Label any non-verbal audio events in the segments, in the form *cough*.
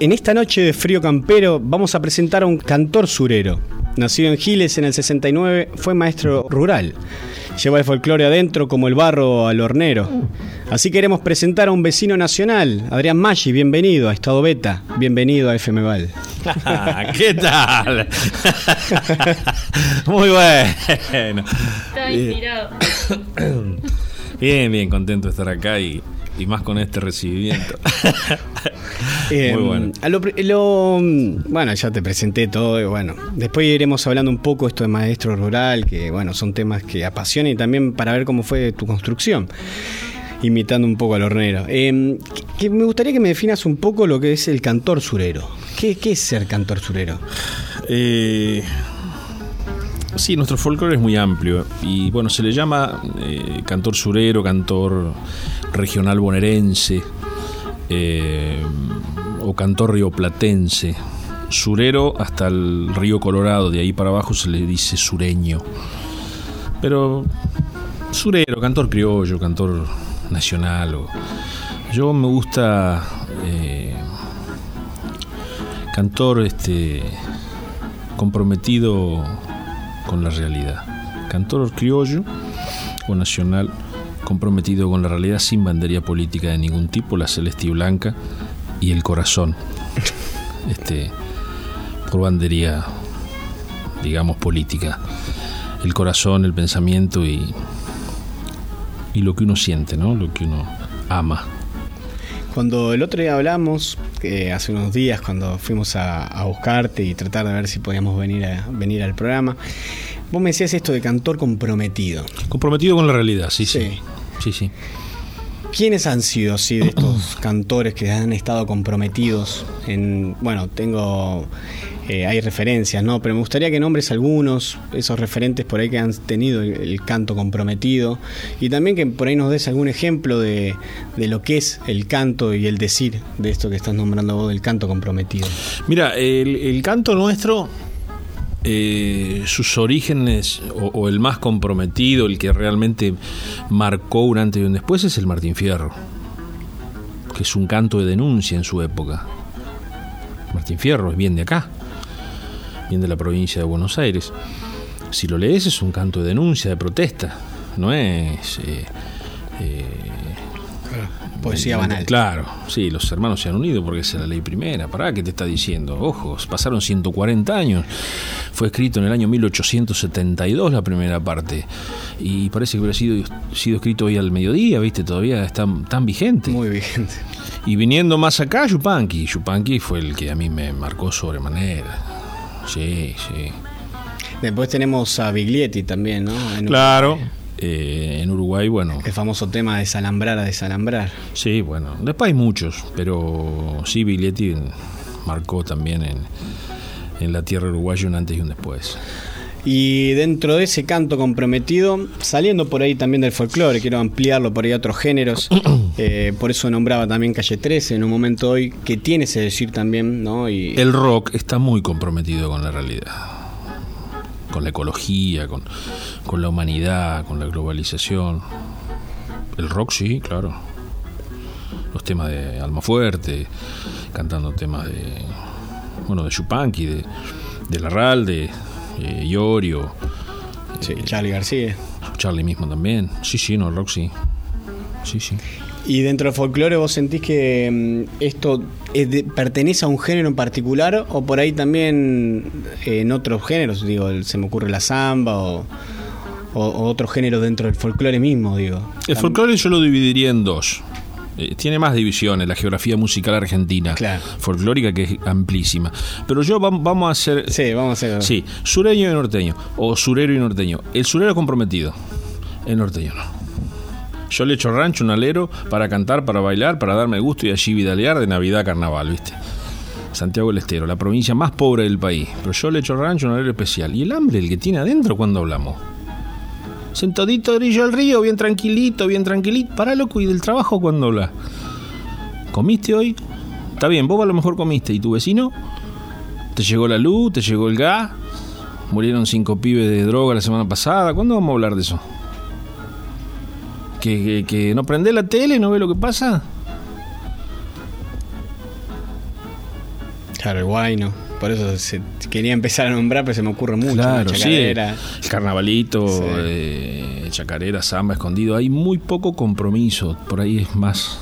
En esta noche de frío campero vamos a presentar a un cantor surero. Nacido en Giles en el 69, fue maestro rural. Lleva el folclore adentro como el barro al hornero. Así queremos presentar a un vecino nacional, Adrián Maggi, bienvenido a Estado Beta, bienvenido a FM Val. *laughs* ¿Qué tal? *laughs* Muy bueno. Está inspirado. Bien, bien, contento de estar acá y, y más con este recibimiento. Eh, *laughs* Muy bueno. a lo lo- bueno, ya te presenté todo y bueno, después iremos hablando un poco esto de maestro rural, que bueno, son temas que apasionan y también para ver cómo fue tu construcción, imitando un poco al hornero. Eh, que- que me gustaría que me definas un poco lo que es el cantor surero. ¿Qué, qué es ser cantor surero? Eh, sí, nuestro folclore es muy amplio y bueno, se le llama eh, cantor surero, cantor regional bonaerense eh, o cantor rioplatense. Surero hasta el río Colorado, de ahí para abajo se le dice sureño. Pero surero, cantor criollo, cantor nacional. yo me gusta eh, cantor este comprometido con la realidad. Cantor criollo o nacional comprometido con la realidad sin bandería política de ningún tipo, la celeste y blanca y el corazón. *laughs* Este por bandería digamos política. El corazón, el pensamiento y y lo que uno siente, ¿no? Lo que uno ama. Cuando el otro día hablamos, eh, hace unos días, cuando fuimos a, a buscarte y tratar de ver si podíamos venir, a, venir al programa, vos me decías esto de cantor comprometido. Comprometido con la realidad, sí, sí. Sí. Sí, sí. ¿Quiénes han sido así de estos *clears throat* cantores que han estado comprometidos en, bueno, tengo, eh, hay referencias, ¿no? Pero me gustaría que nombres algunos, esos referentes por ahí que han tenido el, el canto comprometido y también que por ahí nos des algún ejemplo de, de lo que es el canto y el decir de esto que estás nombrando vos del canto comprometido. Mira, el, el canto nuestro, eh, sus orígenes, o, el más comprometido, el que realmente marcó un antes y un después, es el Martín Fierro, que es un canto de denuncia en su época. Martín Fierro es bien de acá, bien de la provincia de Buenos Aires. Si lo lees es un canto de denuncia, de protesta, no es... eh, eh, Poesía banal. Claro, sí, los hermanos se han unido porque esa es la ley primera. Pará, ¿qué te está diciendo? Ojos, pasaron 140 años. Fue escrito en el año 1872 la primera parte. Y parece que hubiera sido, sido escrito hoy al mediodía, ¿viste? Todavía está tan vigente. Muy vigente. Y viniendo más acá, Yupanqui. Yupanqui fue el que a mí me marcó sobremanera. Sí, sí. Después tenemos a Biglietti también, ¿no? En- Claro. Eh, en Uruguay, bueno, El famoso tema de desalambrar a desalambrar. Sí, bueno, después hay muchos, pero sí, Biglietti marcó también en, en la tierra uruguaya un antes y un después. Y dentro de ese canto comprometido, saliendo por ahí también del folclore, quiero ampliarlo por ahí a otros géneros, *clears throat* eh, por eso nombraba también Calle 13 en un momento hoy, que tiene ese decir también, ¿no? Y El rock está muy comprometido con la realidad, con la ecología, con, con la humanidad, con la globalización. El rock sí, claro. Los temas de Almafuerte, cantando temas de, bueno, de Chupanqui, de, de Larralde, de Iorio. sí, Charlie García. Charlie mismo también. Sí, sí, no, el rock sí. Sí, sí. Y dentro del folclore, ¿vos sentís que mm, esto es de- pertenece a un género en particular o por ahí también eh, en otros géneros? Digo, se me ocurre la samba o, o- o otro género dentro del folclore mismo, digo. El folclore yo lo dividiría en dos. Eh, tiene más divisiones, la geografía musical argentina, Claro. folclórica que es amplísima. Pero yo vam- vamos a hacer, Sí, vamos a hacer... sí, sureño y norteño, o surero y norteño. El surero comprometido, el norteño no. Yo le echo rancho un alero para cantar, para bailar, para darme gusto y allí vidalear de Navidad Carnaval, ¿viste? Santiago del Estero, la provincia más pobre del país. Pero yo le echo rancho un alero especial. ¿Y el hambre, el que tiene adentro, cuando hablamos? Sentadito a orilla del río, bien tranquilito, bien tranquilito. Para loco, ¿y del trabajo cuando habla? ¿Comiste hoy? Está bien, vos a lo mejor comiste. ¿Y tu vecino? ¿Te llegó la luz? ¿Te llegó el gas? ¿Murieron cinco pibes de droga la semana pasada? ¿Cuándo vamos a hablar de eso? que, que no prende la tele, no ve lo que pasa. Claro, el guayno. Por eso se, quería empezar a nombrar, pero se me ocurre mucho. Claro, ¿no? chacarera. Sí. Carnavalito, sí. Eh, chacarera, samba, escondido. Hay muy poco compromiso. Por ahí es más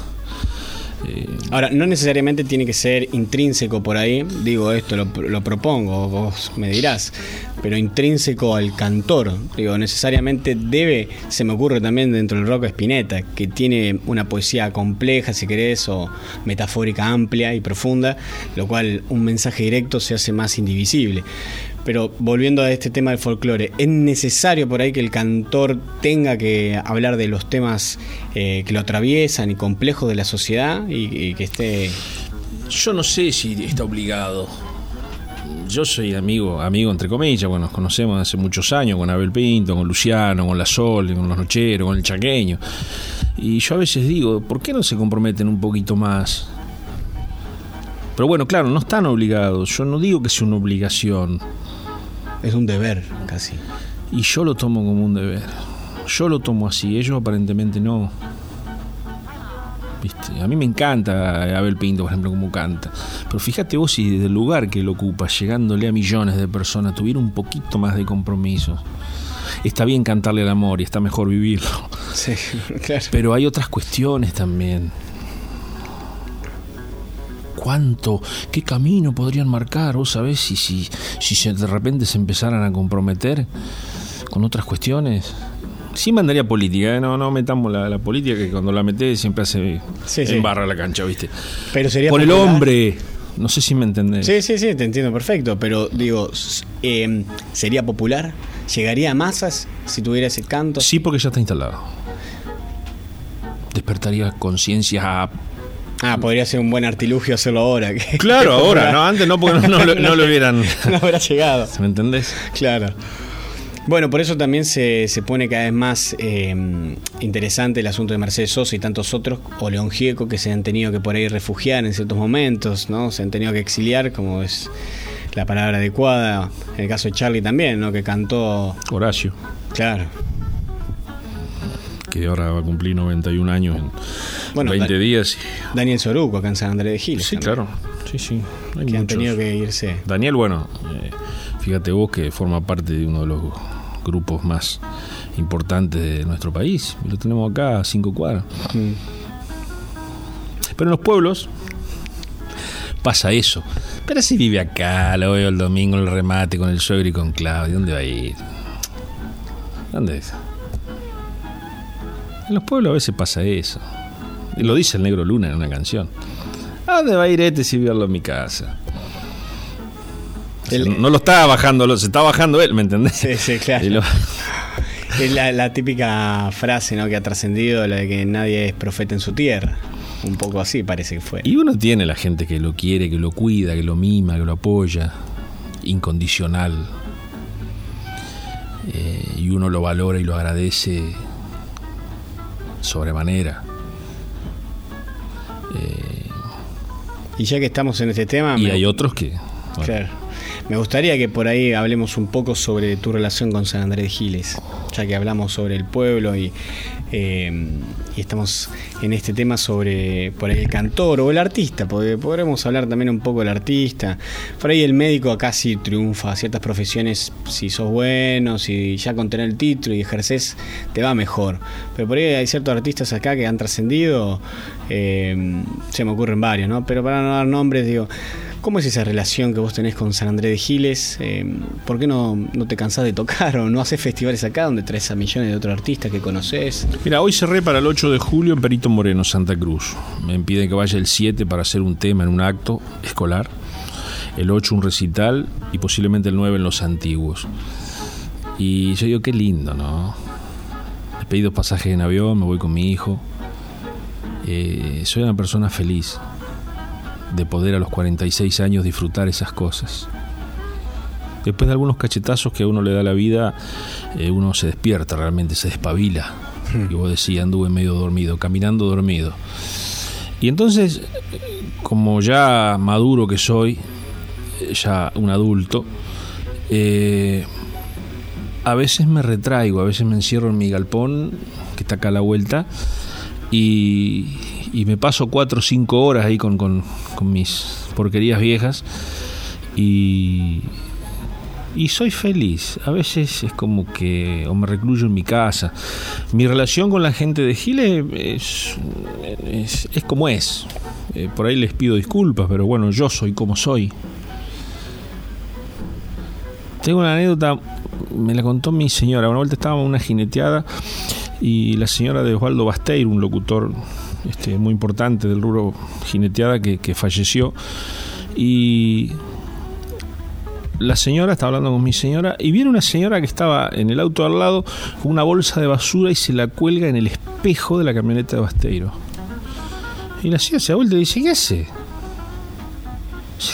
eh, Ahora, no necesariamente tiene que ser intrínseco por ahí, digo esto, lo, propongo, vos me dirás, pero intrínseco al cantor, digo, necesariamente debe, se me ocurre también dentro del rock Spinetta, que tiene una poesía compleja, si querés, o metafórica amplia y profunda, lo cual un mensaje directo se hace más indivisible. Pero volviendo a este tema del folclore, ¿es necesario por ahí que el cantor tenga que hablar de los temas eh, que lo atraviesan y complejos de la sociedad y, que esté... Yo no sé si está obligado. Yo soy amigo, amigo entre comillas, bueno, nos conocemos hace muchos años con Abel Pinto, con Luciano, con La Sol, con los Nocheros, con el Chaqueño. Y yo a veces digo, ¿por qué no se comprometen un poquito más? Pero bueno, claro, no están obligados. Yo no digo que sea una obligación. Es un deber, casi. Y yo lo tomo como un deber. Yo lo tomo así, ellos aparentemente no. ¿Viste? A mí me encanta Abel Pinto, por ejemplo, como canta. Pero fíjate vos si desde el lugar que lo ocupa, llegándole a millones de personas, tuviera un poquito más de compromiso. Está bien cantarle al amor y está mejor vivirlo. Sí, *laughs* claro. Pero hay otras cuestiones también. ¿Cuánto? ¿Qué camino podrían marcar? ¿Vos sabés si, si, si de repente se empezaran a comprometer con otras cuestiones? Sí mandaría política, ¿eh? no, no metamos la, la política que cuando la metés siempre hace Sí, sí. embarra la cancha, ¿viste? Pero sería Por el hombre, no sé si me entendés. Sí, sí, sí, te entiendo perfecto, pero digo, eh, ¿sería popular? ¿Llegaría a masas si tuviera ese canto? Sí, porque ya está instalado. Despertaría conciencias a Ah, podría ser un buen artilugio hacerlo ahora. que- *laughs* Claro, que ahora, no, antes no, porque no, no lo- no lo hubieran. *laughs* no habrá llegado. ¿Me entendés? Claro. Bueno, por eso también se, se pone cada vez más eh, interesante el asunto de Mercedes Sosa y tantos otros, o León Gieco, que se han tenido que por ahí refugiar en ciertos momentos, ¿no? Se han tenido que exiliar, como es la palabra adecuada. En el caso de Charlie también, ¿no? Que cantó, Horacio, claro. Que ahora va a cumplir 91 años en Bueno, 20 da- días. y- Daniel Soruco, acá en San Andrés de Giles. Sí, también, claro. Sí, sí. Hay Que han tenido que irse. Daniel, bueno, eh, fíjate vos que forma parte de uno de los grupos más importantes de nuestro país. Lo tenemos acá a cinco cuadras. Mm. Pero en los pueblos pasa eso. Pero si vive acá, lo veo el domingo el remate con el suegro y con Claudio, ¿dónde va a ir? ¿Dónde es? En los pueblos a veces pasa eso. Y lo dice el negro Luna en una canción. ¿A dónde va a ir este si vive en mi casa? El- no lo está bajando, lo- se está bajando él, ¿me entendés? Sí, sí, claro. *laughs* Lo- Es la, la típica frase ¿no? que ha trascendido, la de que nadie es profeta en su tierra. Un poco así parece que fue. Y uno tiene la gente que lo quiere, que lo cuida, que lo mima, que lo apoya, incondicional. Eh, y uno lo valora y lo agradece sobremanera. Y ya que estamos en este tema, Y me, hay otros que... bueno, claro, me gustaría que por ahí hablemos un poco sobre tu relación con San Andrés Giles, ya que hablamos sobre el pueblo y, eh, y estamos en este tema sobre por ahí el cantor o el artista, porque podremos hablar también un poco del artista. Por ahí el médico acá sí triunfa, ciertas profesiones, si sos bueno, si ya con tener el título y ejerces, te va mejor. Pero por ahí hay ciertos artistas acá que han trascendido, eh, se me ocurren varios, ¿no? Pero para no dar nombres, digo, ¿cómo es esa relación que vos tenés con San Andrés de Giles? Eh, ¿Por qué no, no te cansás de tocar o no haces festivales acá donde traes a millones de otros artistas que conoces? Mira, hoy cerré para el 8 de julio en Perito Moreno, Santa Cruz. Me piden que vaya el 7 para hacer un tema en un acto escolar. El 8 un recital y posiblemente el 9 en los antiguos. Y yo digo, qué lindo, ¿no? He pedido pasajes en avión, me voy con mi hijo. Eh, soy una persona feliz de poder a los 46 años disfrutar esas cosas. Después de algunos cachetazos que a uno le da la vida, eh, uno se despierta realmente, se despabila. Y vos decías, anduve medio dormido, caminando dormido. Y entonces, como ya maduro que soy, eh, ya un adulto, eh, a veces me retraigo, a veces me encierro en mi galpón, que está acá a la vuelta, y, y me paso cuatro o cinco horas ahí con, con, mis porquerías viejas y, y soy feliz. A veces es como que o me recluyo en mi casa. Mi relación con la gente de es, es, es como es. Eh, por ahí les pido disculpas, pero bueno, yo soy como soy. Tengo una anécdota, me la contó mi señora. Una vuelta estábamos en una jineteada y la señora de Osvaldo Basteir, un locutor este, muy importante del rubro jineteada que, que falleció. Y la señora, estaba hablando con mi señora, y viene una señora que estaba en el auto al lado con una bolsa de basura y se la cuelga en el espejo de la camioneta de Basteiro. Y la señora se da vuelta y dice, ¿qué hace?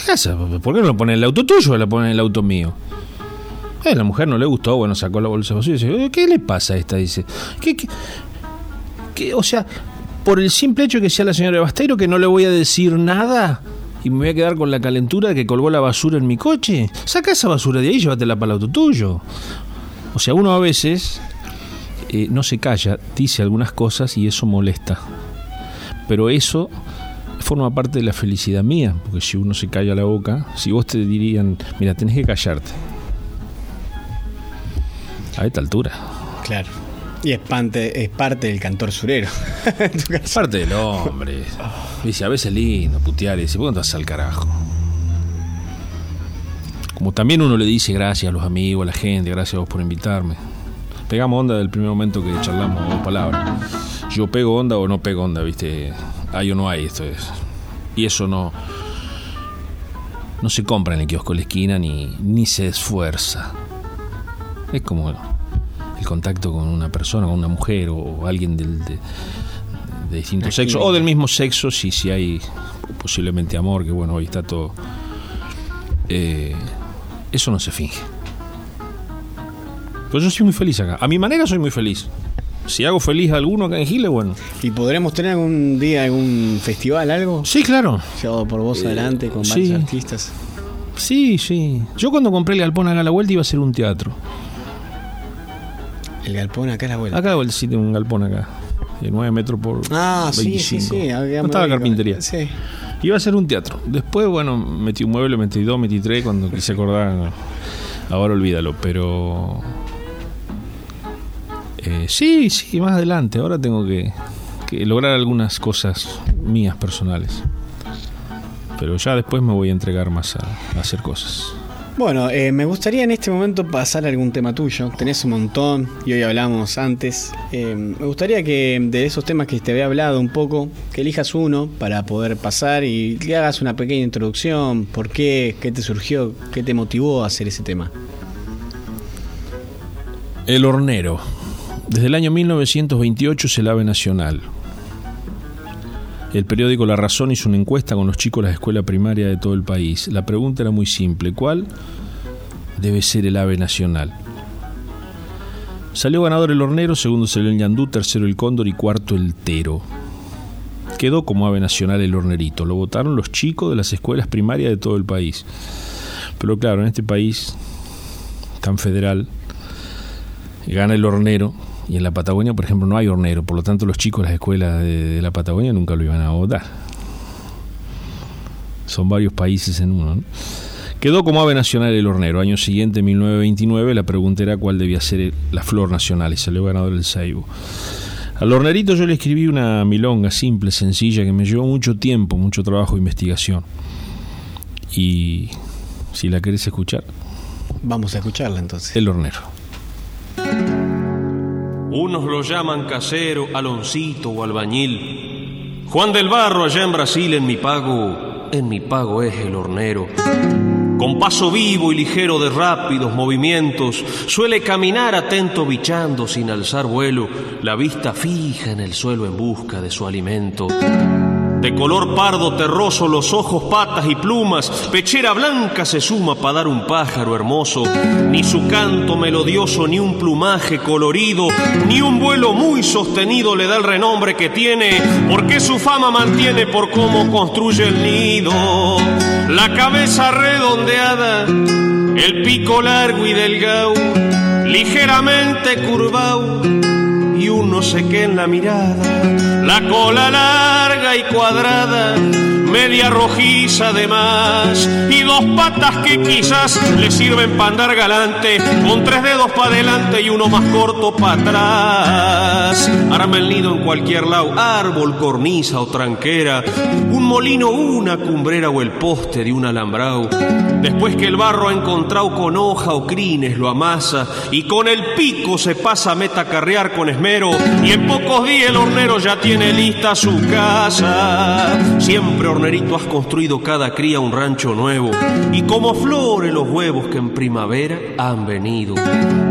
¿Qué hace? ¿Por qué no lo pone en el auto tuyo o lo pone en el auto mío? Eh, la mujer no le gustó, bueno, sacó la bolsa de basura y dice, ¿qué le pasa a esta? Dice, ¿qué, qué, qué? O sea, por el simple hecho que sea la señora Basteiro que no le voy a decir nada y me voy a quedar con la calentura que colgó la basura en mi coche. Saca esa basura de ahí y llévatela para el auto tuyo. O sea, uno a veces eh, no se calla, dice algunas cosas y eso molesta. Pero eso forma parte de la felicidad mía, porque si uno se calla la boca, si vos te dirían, mira, tenés que callarte. A esta altura. Claro. Y es parte, es parte del cantor surero. *laughs* Caso. Parte del hombre. Dice, a veces lindo putear y dice, ¿por qué no te al carajo? Como también uno le dice gracias a los amigos, a la gente, gracias a vos por invitarme. Pegamos onda del primer momento que charlamos dos palabras. Yo pego onda o no pego onda, ¿viste? Hay o no hay, esto es. Y eso no. No se compra en el kiosco de la esquina ni, ni se esfuerza. Es como contacto con una persona, con una mujer o alguien del, de, de distinto sexo o del mismo sexo, si, si hay posiblemente amor, que bueno, hoy está todo. Eh, eso no se finge. Pues yo soy muy feliz acá. A mi manera soy muy feliz. Si hago feliz a alguno acá en Giles, bueno. ¿Y podremos tener algún día algún festival, algo? Sí, claro. Llevado por vos Eh, adelante con sí. varios artistas. Sí, sí. Yo cuando compré el galpón acá a la vuelta iba a ser un teatro. El galpón acá a la vuelta. Acá a sí tengo un galpón acá. De 9 metros por Ah, sí, 25. sí, sí. había- No estaba carpintería. Sí. Iba a ser un teatro. Después, bueno, metí un mueble, metí dos, metí tres, cuando quise acordar. Ahora olvídalo, pero. Eh, sí, sí, más adelante. Ahora tengo que, que lograr algunas cosas mías personales. Pero ya después me voy a entregar más a, a hacer cosas. Bueno, eh, me gustaría en este momento pasar a algún tema tuyo. Tenés un montón y hoy hablamos antes. Eh, me gustaría que de esos temas que te había hablado un poco, que elijas uno para poder pasar y le hagas una pequeña introducción. ¿Por qué? ¿Qué te surgió? ¿Qué te motivó a hacer ese tema? El hornero. Desde el año 1928 es el ave nacional. El periódico La Razón hizo una encuesta con los chicos de la escuela primaria de todo el país. La pregunta era muy simple. ¿Cuál debe ser el ave nacional? Salió ganador el hornero, segundo salió el ñandú, tercero el cóndor y cuarto el tero. Quedó como ave nacional el hornerito. Lo votaron los chicos de las escuelas primarias de todo el país. Pero claro, en este país tan federal, gana el hornero y en la Patagonia, por ejemplo, no hay hornero, por lo tanto los chicos de las escuelas de, de la Patagonia nunca lo iban a votar. Son varios países en uno. ¿no? Quedó como ave nacional el hornero. Año siguiente, 1929, la pregunta era cuál debía ser la flor nacional y salió ganador el ceibo. Al hornerito yo le escribí una milonga simple, sencilla, que me llevó mucho tiempo, mucho trabajo e investigación. Y si la querés escuchar, Vamos a escucharla entonces. el hornero. Unos lo llaman casero, aloncito o albañil. Juan del Barro allá en Brasil en mi pago, en mi pago es el hornero. Con paso vivo y ligero de rápidos movimientos, suele caminar atento bichando sin alzar vuelo, la vista fija en el suelo en busca de su alimento. De color pardo terroso, los ojos, patas y plumas, pechera blanca se suma para dar un pájaro hermoso. Ni su canto melodioso, ni un plumaje colorido, ni un vuelo muy sostenido le da el renombre que tiene, porque su fama mantiene por cómo construye el nido. La cabeza redondeada, el pico largo y delgado, ligeramente curvado y un no sé en la mirada, la cola larga y cuadrada, media rojiza además, y dos patas que quizás le sirven para andar galante, con tres dedos para adelante y uno más corto para atrás. Arma el nido en cualquier lado, árbol, cornisa o tranquera, un molino, una cumbrera o el poste de un alambrado. Después que el barro ha encontrado con hoja o crines, lo amasa y con el pico se pasa a metacarrear con esmero y en pocos días el hornero ya tiene lista su casa. Siempre hornerito has construido cada cría un rancho nuevo y como flores los huevos que en primavera han venido.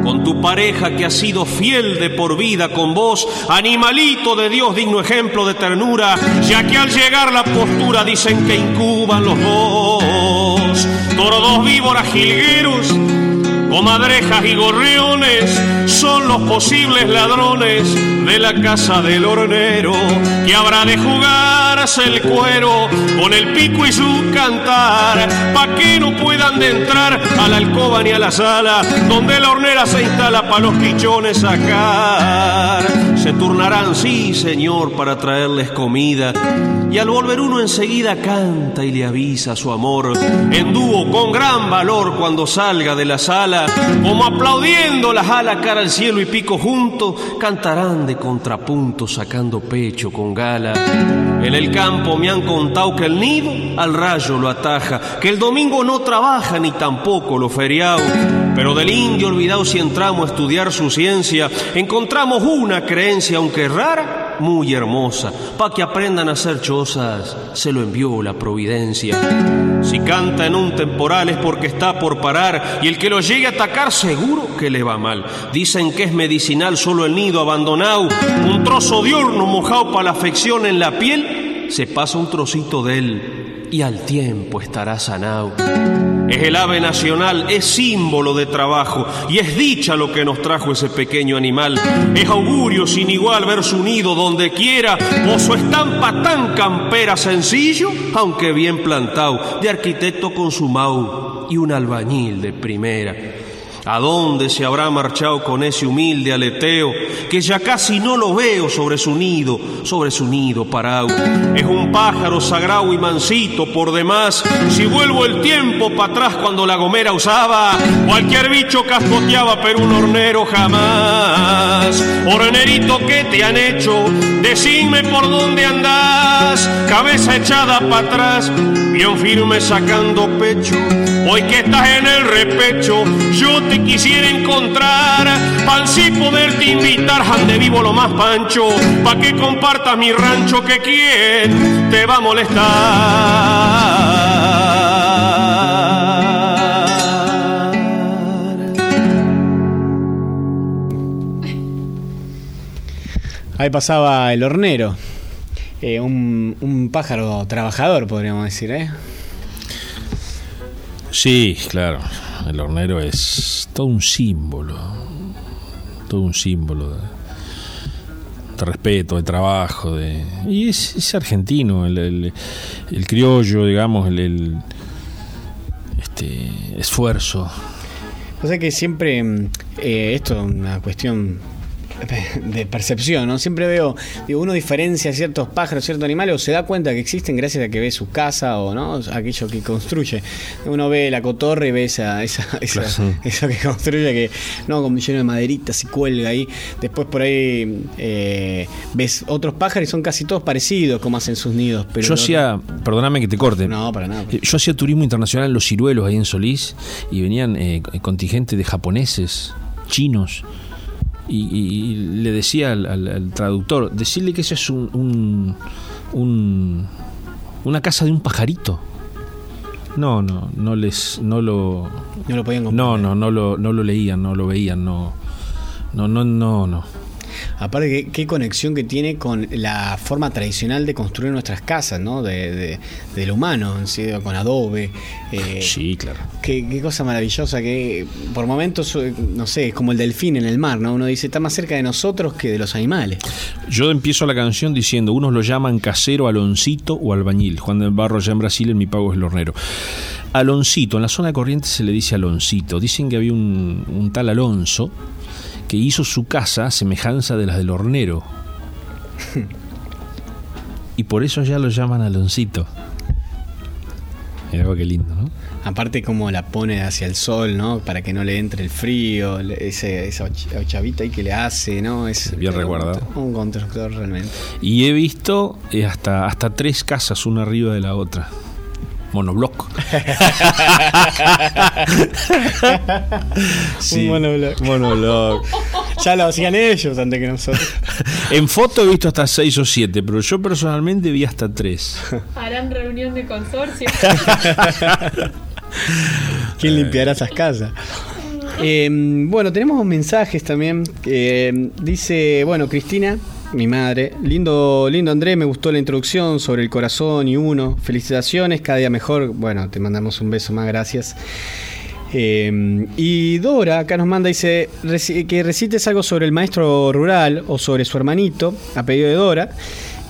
Con tu pareja que ha sido fiel de por vida con vos, animalito de Dios digno ejemplo de ternura, ya que al llegar la postura dicen que incuban los dos. Tordos víboras jilgueros comadrejas y gorriones son los posibles ladrones de la casa del hornero que habrá de jugarse el cuero con el pico y su cantar pa' que no puedan de entrar a la alcoba ni a la sala donde la hornera se instala pa' los pichones sacar se turnarán sí señor para traerles comida y al volver uno enseguida canta y le avisa su amor en dúo con gran valor cuando salga de la sala como aplaudiendo las alas cara al cielo y pico juntos, cantarán de contrapunto sacando pecho con gala. En el campo me han contado que el nido al rayo lo ataja, que el domingo no trabaja ni tampoco lo feriado. Pero del indio olvidado si entramos a estudiar su ciencia, encontramos una creencia, aunque rara, muy hermosa. Pa' que aprendan a hacer chozas, se lo envió la providencia. Si canta en un temporal es porque está por parar y el que lo llegue a atacar seguro que le va mal. Dicen que es medicinal solo el nido abandonado, un trozo de horno mojado para la afección en la piel, se pasa un trocito de él y al tiempo estará sanado. Es el ave nacional, es símbolo de trabajo y es dicha lo que nos trajo ese pequeño animal. Es augurio sin igual ver su nido donde quiera o su estampa tan campera sencillo, aunque bien plantado, de arquitecto consumado y un albañil de primera. ¿A dónde se habrá marchado con ese humilde aleteo que ya casi no lo veo sobre su nido, sobre su nido parado? Es un pájaro sagrado y mansito por demás. Si vuelvo el tiempo para atrás cuando la gomera usaba, cualquier bicho cascoteaba, pero un hornero jamás. Hornerito, ¿qué te han hecho? Decime por dónde andás, cabeza echada para atrás, bien firme sacando pecho. Hoy que estás en el repecho, yo te quisiera encontrar, para así poderte invitar, ande vivo lo más pancho, pa' que compartas mi rancho, que quien te va a molestar. Ahí pasaba el hornero. Eh, un, un pájaro trabajador, podríamos decir, ¿eh? Sí, claro. El hornero es todo un símbolo. Todo un símbolo de, respeto, de trabajo. De, y es, es argentino, el, el- criollo, digamos, el, el, este, esfuerzo. O sea que siempre, mm, eh, esto es una cuestión *laughs* de percepción, ¿no? Siempre veo, digo, uno diferencia ciertos pájaros, ciertos animales, o se da cuenta que existen gracias a que ve su casa o no, aquello que construye. Uno ve la cotorra y ve esa, esa, esa- Claro. *laughs* eso que construye, que no, con lleno de maderitas y cuelga ahí. Después por ahí eh, ves otros pájaros y son casi todos parecidos como hacen sus nidos. Pero Yo hacía, perdóname que te corte. No, para nada. Yo hacía turismo internacional en Los Ciruelos, ahí en Solís, y venían eh, contingentes de japoneses, chinos, y, y- y le decía al, al- al traductor, decirle que eso es un, un- un- una casa de un pajarito. No, no, no les, no lo, No lo podían no, comprender. no, no lo, no lo leían, no lo veían, no, no, no, no, no. Aparte, ¿qué, qué conexión que tiene con la forma tradicional de construir nuestras casas, ¿no? De, de- del humano, ¿sí? con adobe. eh, Sí, claro. Qué, qué cosa maravillosa que por momentos, eh, no sé, es como el delfín en el mar, ¿no? Uno dice, está más cerca de nosotros que de los animales. Yo empiezo la canción diciendo, unos lo llaman casero, aloncito o albañil. Juan del Barro allá en Brasil, en mi pago es el hornero. Aloncito, en la zona de Corrientes se le dice Aloncito. Dicen que había un, un tal Alonso que hizo su casa a semejanza de las del hornero. y por eso ya lo llaman Aloncito. Mira qué lindo, ¿no? Aparte como la pone hacia el sol, ¿no? Para que no le entre el frío, ese, esa och- chavita ahí que le hace, ¿no? Es Bien resguardado. Un constructor realmente. Y he visto eh, hasta, hasta tres casas una arriba de la otra. Monobloc. *laughs* Un monobloc. Monobloc. Ya lo hacían ellos antes que nosotros. *laughs* En foto he visto hasta seis o siete, pero yo personalmente vi hasta tres. Harán reunión de consorcio. *laughs* ¿Quién limpiará esas casas? Eh, bueno, tenemos mensajes también. que dice, bueno, Cristina, mi madre, lindo, lindo Andrés, me gustó la introducción sobre el corazón y uno. Felicitaciones, cada día mejor. Bueno, te mandamos un beso más, gracias. Eh, y Dora acá nos manda, dice que recites algo sobre el maestro rural o sobre su hermanito, a pedido de Dora,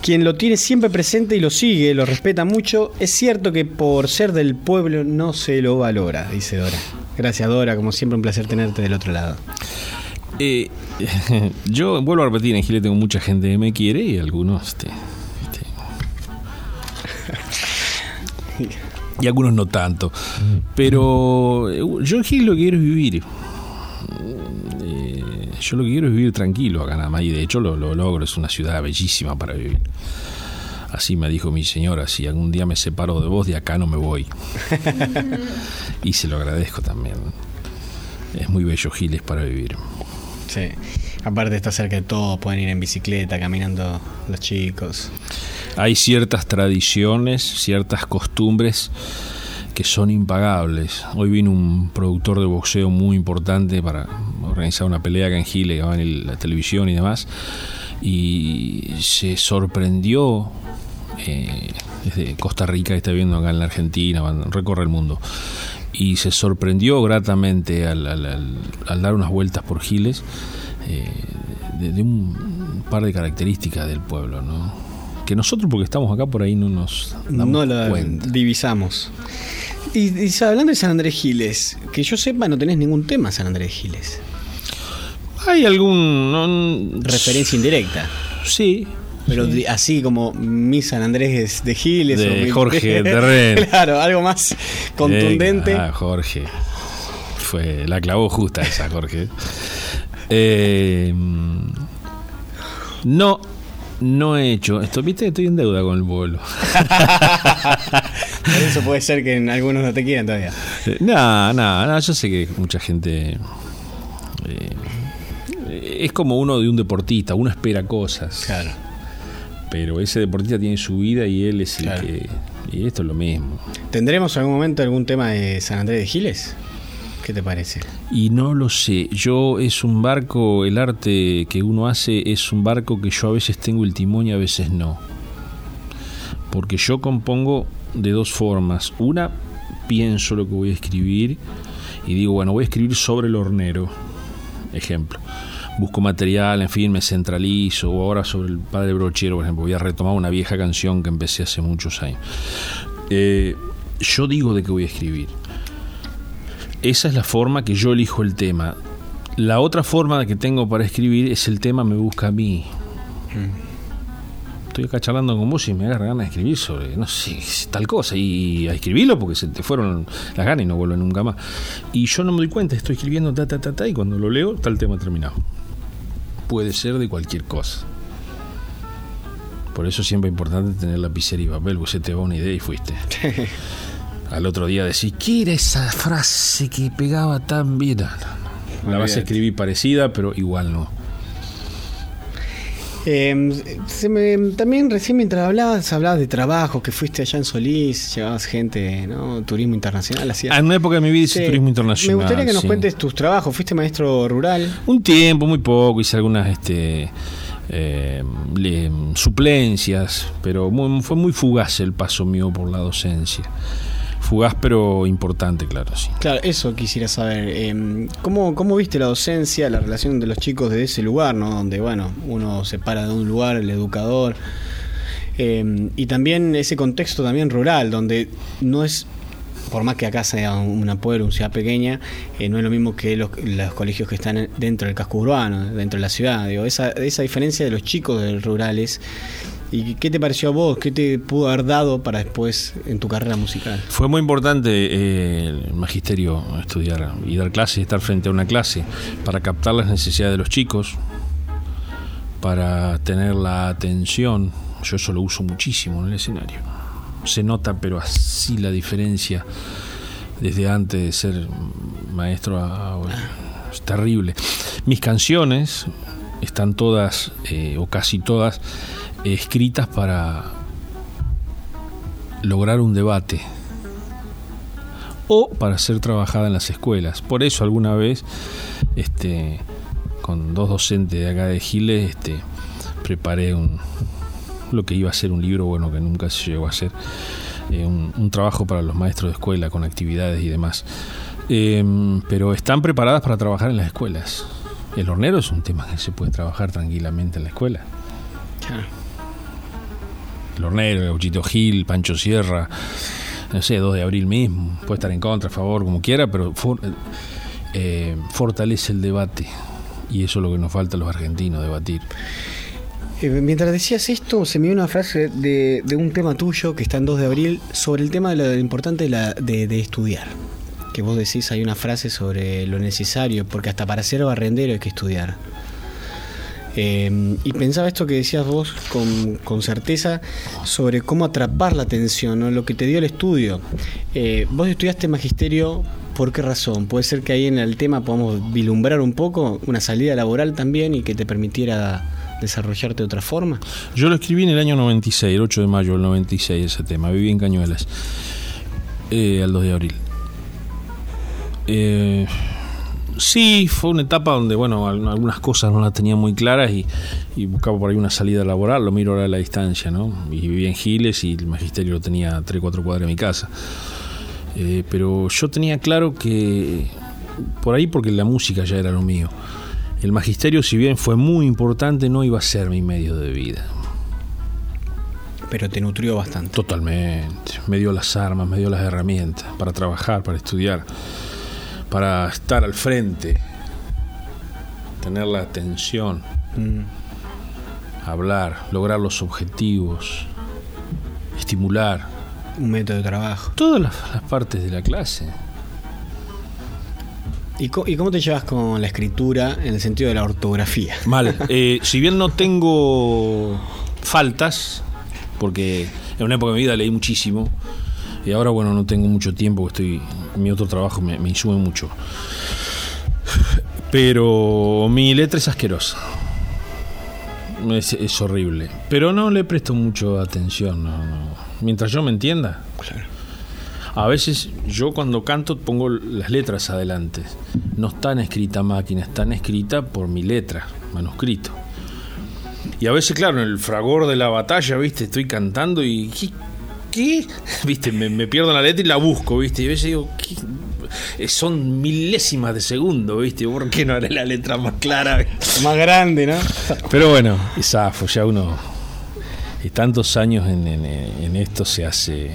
quien lo tiene siempre presente y lo sigue, lo respeta mucho. Es cierto que por ser del pueblo no se lo valora, dice Dora. Gracias Dora, como siempre un placer tenerte del otro lado. Eh, *laughs* yo vuelvo a repetir, en Chile tengo mucha gente que me quiere y algunos... este, este, y algunos no tanto. Pero eh, yo en Gil lo que quiero es vivir. Eh, yo lo que quiero es vivir tranquilo acá nada más. Y de hecho lo, lo logro. Es una ciudad bellísima para vivir. Así me dijo mi señora, si algún día me separo de vos, de acá no me voy. *laughs* y se lo agradezco también. Es muy bello Giles para vivir. Sí. Aparte está cerca de todo, pueden ir en bicicleta, caminando los chicos. Hay ciertas tradiciones, ciertas costumbres que son impagables. Hoy vino un productor de boxeo muy importante para organizar una pelea acá en Chile, que va en la televisión y demás, y se sorprendió eh, desde Costa Rica, que está viendo acá en la Argentina, recorre el mundo, y se sorprendió gratamente al, al- al- al dar unas vueltas por Giles eh, de, de un par de características del pueblo, ¿no? Que nosotros, porque estamos acá por ahí, no nos damos no cuenta. divisamos. Y, y hablando de San Andrés Giles, que yo sepa, no tenés ningún tema San Andrés Giles. Hay algún. no- Referencia indirecta. Sí. Pero sí. así como mi San Andrés de Giles. De o mi- Jorge *laughs* Terren. claro, algo más contundente. Ah, Jorge. Fue, la clavó justa esa, Jorge. *laughs* Eh, no, no he hecho. Esto, viste, estoy en deuda con el pueblo. *laughs* Por eso puede ser que en algunos no te quieran todavía. No, no, no, yo sé que mucha gente. eh, es como uno de un deportista, uno espera cosas. Claro. Pero ese deportista tiene su vida y él es el que. Y esto es lo mismo. ¿Tendremos algún momento algún tema de San Andrés de Giles? ¿Qué te parece? Y no lo sé. Yo es un barco, el arte que uno hace es un barco que yo a veces tengo el timón y a veces no. Porque yo compongo de dos formas. Una, pienso lo que voy a escribir y digo, bueno, voy a escribir sobre el hornero. Ejemplo. Busco material, en fin, me centralizo. O ahora sobre el padre brochero, por ejemplo, voy a retomar una vieja canción que empecé hace muchos años. Eh, yo digo de qué voy a escribir. Esa es la forma que yo elijo el tema. La otra forma que tengo para escribir es el tema me busca a mí. Estoy acá charlando con vos y me agarra ganas de escribir sobre, no sé, tal cosa. Y a escribirlo porque se te fueron las ganas y no vuelven nunca más. Y yo no me doy cuenta, estoy escribiendo ta, ta, ta, ta, y cuando lo leo está el tema terminado. Puede ser de cualquier cosa. Por eso siempre es importante tener lapicera y papel, porque se te va una idea y fuiste. *laughs* Al otro día decís, ¿qué era esa frase que pegaba tan bien? No, no, no. La vas a escribir parecida, pero igual no. Eh, se me- también recién mientras hablabas, hablabas de trabajo, que fuiste allá en Solís, llevabas gente, ¿no? Turismo internacional, hacías. Ah, En una época de mi vida hice Sí. turismo internacional. Me gustaría que nos sí. cuentes tus trabajos. Fuiste maestro rural. Un tiempo, muy poco, hice algunas este, eh, le- suplencias, pero muy- fue muy fugaz el paso mío por la docencia. Fugaz, pero importante, claro, sí. Claro, eso quisiera saber. eh, ¿cómo, ¿Cómo viste la docencia, la relación de los chicos de ese lugar, ¿no? Donde, bueno, uno se para de un lugar, el educador. eh, y también ese contexto también rural, donde no es por más que acá sea una pueblo, una ciudad pequeña, eh, no es lo mismo que los, los colegios que están dentro del casco urbano, dentro de la ciudad. Digo, esa, esa diferencia de los chicos de rurales. ¿Y qué te pareció a vos? ¿Qué te pudo haber dado para después en tu carrera musical? Fue muy importante eh, el magisterio estudiar y dar clases, estar frente a una clase para captar las necesidades de los chicos, para tener la atención. Yo eso lo uso muchísimo en el escenario. Se nota, pero así la diferencia desde antes de ser maestro a ahora. Es terrible. Mis canciones están todas, eh, o casi todas, escritas para lograr un debate o para ser trabajada en las escuelas. Por eso alguna vez, este, con dos docentes de acá de Giles, este, preparé un, lo que iba a ser un libro, bueno, que nunca se llegó a hacer, eh, un, trabajo para los maestros de escuela con actividades y demás. Eh, pero están preparadas para trabajar en las escuelas. El hornero es un tema que se puede trabajar tranquilamente en la escuela. Claro. El hornero, Gauchito Gil, Pancho Sierra, no sé, 2 de abril mismo, puede estar en contra, a favor, como quiera, pero for, eh, fortalece el debate. Y eso es lo que nos falta a los argentinos, debatir. Eh, mientras decías esto, se me dio una frase de, de, un tema tuyo que está en 2 de abril sobre el tema de lo importante de, la, de, de, estudiar. Que vos decís, hay una frase sobre lo necesario, porque hasta para ser barrendero hay que estudiar. Eh, y pensaba esto que decías vos con, con, certeza sobre cómo atrapar la atención, ¿no? lo que te dio el estudio. Eh, vos estudiaste magisterio, ¿por qué razón? Puede ser que ahí en el tema podamos vislumbrar un poco una salida laboral también y que te permitiera desarrollarte de otra forma. Yo lo escribí en el año 96, el 8 de mayo del 96 ese tema, viví en Cañuelas, eh, al 2 de abril. Eh, Sí, fue una etapa donde, bueno, algunas cosas no las tenía muy claras y, y, buscaba por ahí una salida laboral, lo miro ahora a la distancia, ¿no? Y vivía en Giles y el magisterio lo tenía 3, 4 cuadras de mi casa. Eh, pero yo tenía claro que, por ahí porque la música ya era lo mío, el magisterio, si bien fue muy importante, no iba a ser mi medio de vida. Pero te nutrió bastante. Totalmente. Me dio las armas, me dio las herramientas para trabajar, para estudiar para estar al frente, tener la atención, mm. hablar, lograr los objetivos, estimular. Un método de trabajo. Todas las, las partes de la clase. ¿Y, co ¿Y, cómo te llevas con la escritura en el sentido de la ortografía? *laughs* Mal. Eh, si bien no tengo faltas, porque en una época de mi vida leí muchísimo, y ahora, bueno, no tengo mucho tiempo, estoy mi otro trabajo me, me insume mucho. Pero mi letra es asquerosa. Es, es, horrible. Pero no le presto mucho atención. No, no. Mientras yo me entienda. Claro. A veces yo cuando canto pongo las letras adelante. No están escritas máquina, están escritas por mi letra, manuscrito. Y a veces, claro, en el fragor de la batalla, viste, estoy cantando y ¿qué? *laughs* Viste, me, me, pierdo la letra y la busco, viste. Y a veces digo, ¿qué? son milésimas de segundo, viste. ¿Por qué no haré la letra más clara? *laughs* Más grande, ¿no? Pero bueno, zafo, ya uno. Y tantos años en, en, en, esto se hace.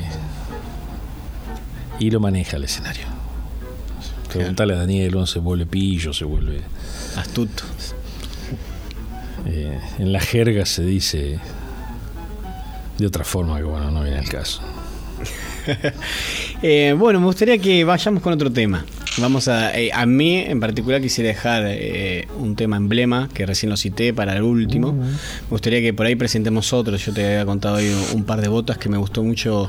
Y lo maneja el escenario. Preguntale a Daniel, uno se vuelve pillo, se vuelve. Astuto. Eh, en la jerga se dice de otra forma que bueno, no viene el caso. *laughs* eh, bueno, me gustaría que vayamos con otro tema. Vamos a. Eh, a mí en particular quisiera dejar eh, un tema emblema que recién lo cité para el último. Uh -huh. Me gustaría que por ahí presentemos otros. Yo te había contado hoy un par de botas que me gustó mucho.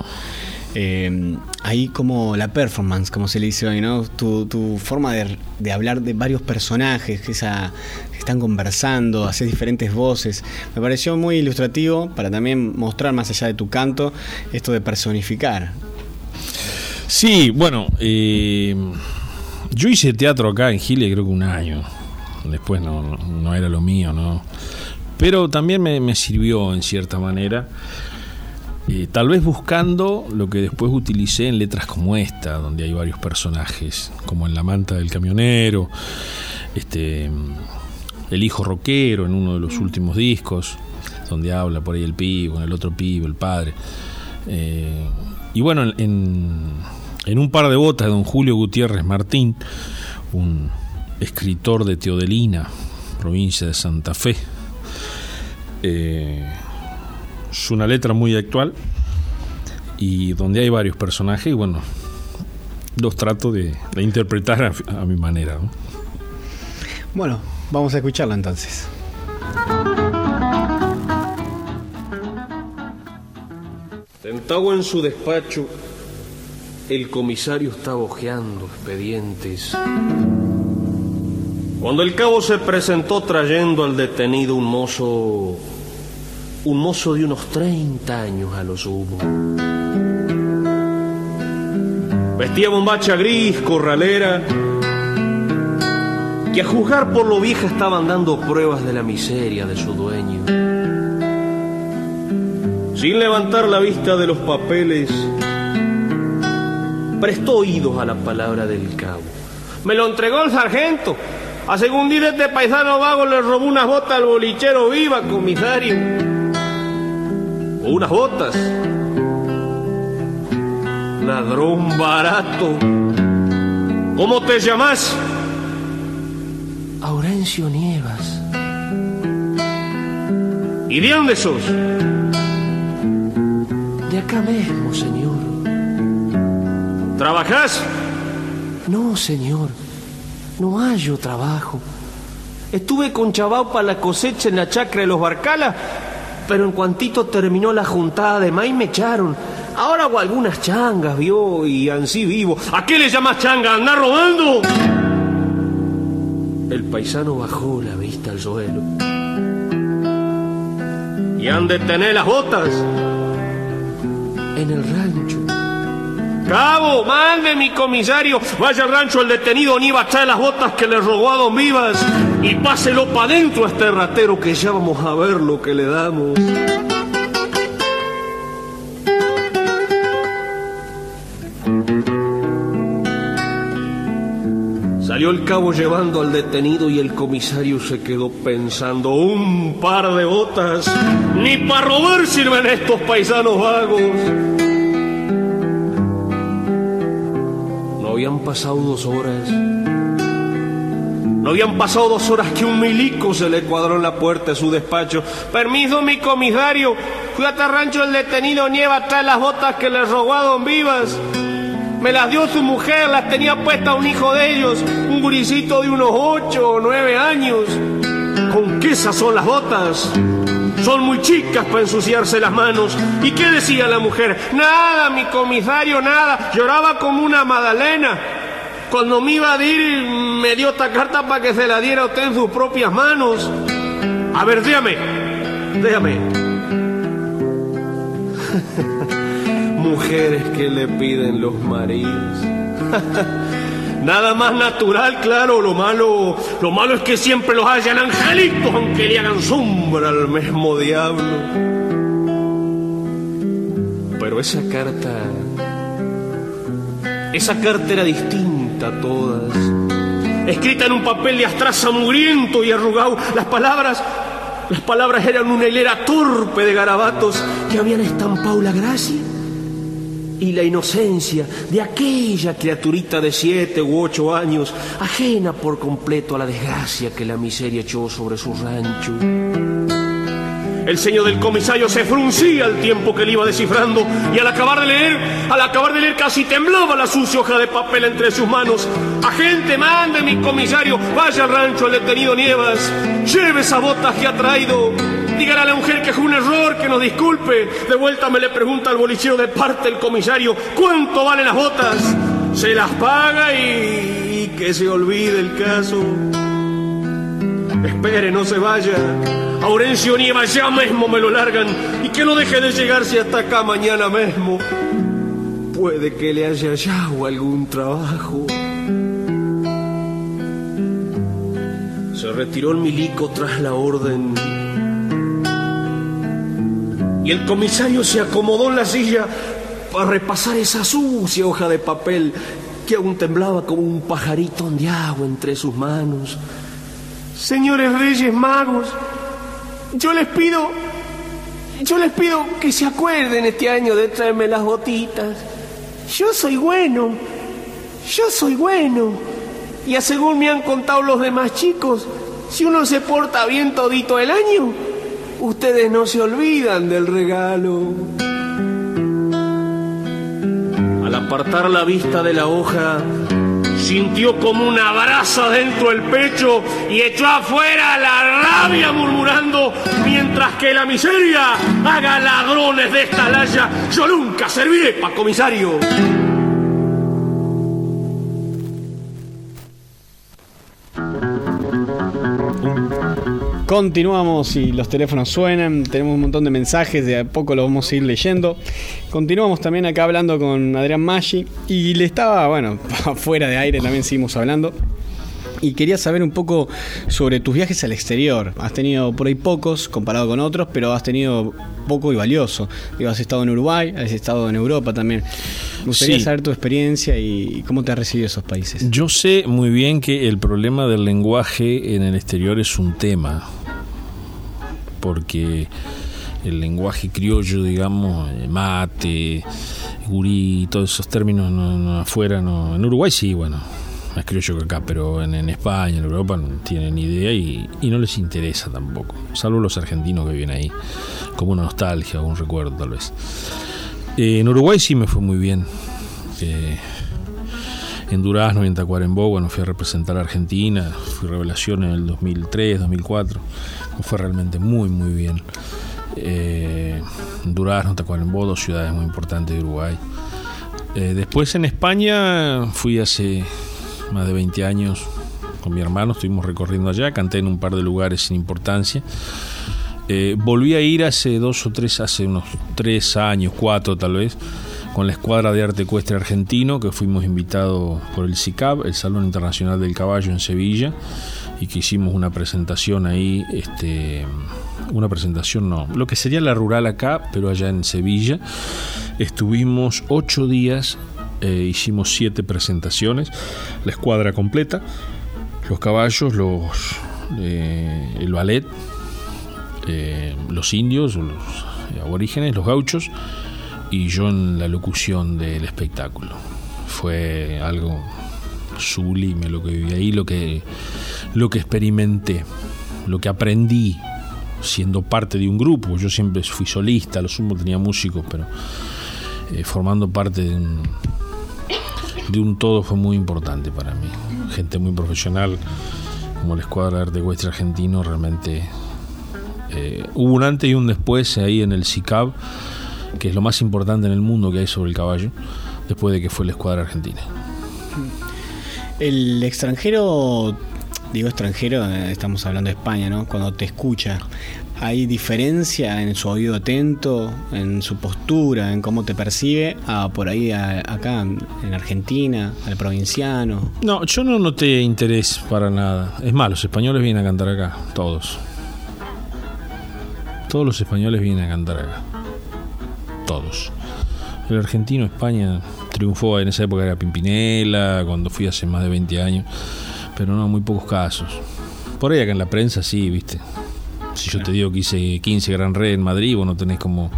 Eh, ahí como la performance, como se le dice hoy, ¿no? Tu, tu forma de, hablar de varios personajes, esa, que están conversando, hacer diferentes voces. Me pareció muy ilustrativo para también mostrar más allá de tu canto esto de personificar. Sí, bueno, eh, yo hice teatro acá en Chile creo que un año. Después no, no, era lo mío, ¿no? Pero también me sirvió en cierta manera. Eh, tal vez buscando lo que después utilicé en letras como esta, donde hay varios personajes, como en La manta del camionero, este, el hijo rockero en uno de los últimos discos, donde habla por ahí el pibe, con el otro pibe, el padre. Eh, y bueno, en, En un par de botas de don Julio Gutiérrez Martín, un escritor de Teodelina, provincia de Santa Fe. Eh, es una letra muy actual y donde hay varios personajes y bueno, los trato de, interpretar a, mi manera. Bueno, vamos a escucharla entonces. Sentado en su despacho, el comisario estaba hojeando expedientes. Cuando el cabo se presentó trayendo al detenido un mozo, un mozo de unos 30 años a lo sumo. Vestía bombacha gris, corralera, que a juzgar por lo vieja estaban dando pruebas de la miseria de su dueño. Sin levantar la vista de los papeles, prestó oídos a la palabra del cabo. Me lo entregó el sargento. A según dice este paisano vago le robó unas botas al bolichero viva, comisario. O unas botas. Ladrón barato. ¿Cómo te llamas? Aurencio Nievas. ¿Y de dónde sos? De acá mismo, señor. ¿Trabajás? No, señor. No hallo trabajo. Estuve con Chabao para la cosecha en la chacra de los Barcalas, pero en cuantito terminó la juntada de maíz me echaron. Ahora hago algunas changas, vio, y así vivo. ¿A qué le llamas changa? ¿Andar robando? El paisano bajó la vista al suelo. ¿Y han de tener las botas? En el rancho. Cabo, mande mi comisario, vaya al rancho el detenido ni va a echar las botas que le robó a Don Vivas y páselo para adentro a este ratero que ya vamos a ver lo que le damos. Salió el cabo llevando al detenido y el comisario se quedó pensando, un par de botas, ni para robar sirven estos paisanos vagos. Habían pasado dos horas. No habían pasado dos horas que un milico se le cuadró en la puerta de su despacho. Permiso, mi comisario. Fui hasta rancho del detenido Nieva a traer las botas que le robó a don Vivas. Me las dio su mujer, las tenía puestas un hijo de ellos, un guricito de unos ocho o nueve años. ¿Con qué esas son las botas? Son muy chicas para ensuciarse las manos. ¿Y qué decía la mujer? Nada, mi comisario, nada. Lloraba como una magdalena. Cuando me iba a ir, me dio esta carta para que se la diera usted en sus propias manos. A ver, déjame, déjame. *laughs* Mujeres que le piden los maridos. *laughs* Nada más natural, claro, lo malo, lo malo es que siempre los hayan angelitos, aunque le hagan sombra al mismo diablo. Pero esa carta, esa carta era distinta a todas. Escrita en un papel de astraza mugriento y arrugado, las palabras, las palabras eran una hilera torpe de garabatos que habían estampado la gracia y la inocencia de aquella criaturita de siete u ocho años, ajena por completo a la desgracia que la miseria echó sobre su rancho. El ceño del comisario se fruncía al tiempo que le iba descifrando y al acabar de leer, al acabar de leer casi temblaba la sucia hoja de papel entre sus manos. Agente, mande mi comisario, vaya al rancho al detenido Nievas, lleve esa botas que ha traído Dígale a la mujer que es un error, que nos disculpe. De vuelta me le pregunta al bolichero de parte del comisario, ¿cuánto valen las botas? Se las paga y, que se olvide el caso. Espere, no se vaya. Aurencio Nieva ya mismo me lo largan y que no deje de llegarse hasta acá mañana mismo. Puede que le haya hallado algún trabajo. Se retiró el milico tras la orden y el comisario se acomodó en la silla para repasar esa sucia hoja de papel que aún temblaba como un pajarito ondeado entre sus manos. Señores reyes magos, yo les pido, yo les pido que se acuerden este año de traerme las botitas. Yo soy bueno. Yo soy bueno. Y a según me han contado los demás chicos, si uno se porta bien todito el año, ustedes no se olvidan del regalo. Al apartar la vista de la hoja, sintió como una brasa dentro del pecho y echó afuera la rabia murmurando, mientras que la miseria haga ladrones de esta laya, yo nunca serviré para comisario. Continuamos y los teléfonos suenan, tenemos un montón de mensajes, de a poco los vamos a ir leyendo. Continuamos también acá hablando con Adrián Maggi y le estaba, bueno, *laughs* fuera de aire también seguimos hablando. Y quería saber un poco sobre tus viajes al exterior. Has tenido por ahí pocos comparado con otros, pero has tenido poco y valioso. Digo, has estado en Uruguay, has estado en Europa también. Me gustaría Sí. saber tu experiencia y cómo te has recibido esos países. Yo sé muy bien que el problema del lenguaje en el exterior es un tema, porque el lenguaje criollo, digamos, eh, mate, gurí, todos esos términos no, no, afuera, no, en Uruguay sí, bueno, más criollo que acá, pero en, en España, en Europa no tienen idea y, y no les interesa tampoco, salvo los argentinos que viven ahí, como una nostalgia un recuerdo tal vez. Eh, en Uruguay sí me fue muy bien. Eh, en Durazno y en Tacuarembó, bueno, fui a representar a Argentina, fui revelación en el 2003, 2004, me fue realmente muy, muy bien. Eh, Durazno, Tacuarembó, dos ciudades muy importantes de Uruguay. Eh, después en España fui hace más de 20 años con mi hermano, estuvimos recorriendo allá, canté en un par de lugares sin importancia. Eh, volví a ir hace dos o tres, hace unos tres años, cuatro tal vez, con la Escuadra de Arte Ecuestre Argentino, que fuimos invitados por el CICAB, el Salón Internacional del Caballo en Sevilla, y que hicimos una presentación ahí, este, una presentación no, lo que sería la rural acá, pero allá en Sevilla. Estuvimos ocho días, eh, hicimos siete presentaciones, la escuadra completa, los caballos, los, eh, el ballet, eh, los indios, los aborígenes, los gauchos, y yo en la locución del espectáculo. Fue algo sublime lo que viví ahí, lo que, lo que experimenté, lo que aprendí siendo parte de un grupo. Yo siempre fui solista, lo sumo tenía músicos, pero eh, formando parte de un, de un todo fue muy importante para mí. Gente muy profesional, como la Escuadra de Arte Argentino, realmente eh, hubo un antes y un después ahí en el CICAB, que es lo más importante en el mundo que hay sobre el caballo, después de que fue la Escuadra Argentina. El extranjero, digo extranjero, eh, estamos hablando de España, ¿no? Cuando te escucha, ¿hay diferencia en su oído atento, en su postura, en cómo te percibe, a por ahí a- acá en Argentina, al provinciano? No, yo no noté interés para nada. Es más, los españoles vienen a cantar acá, todos. Todos los españoles vienen a cantar acá. Todos. El argentino España triunfó en esa época era Pimpinela, cuando fui hace más de 20 años, pero no, muy pocos casos. Por ahí acá en la prensa sí, viste. Si yo te digo que hice 15 Gran Red en Madrid, vos no tenés como...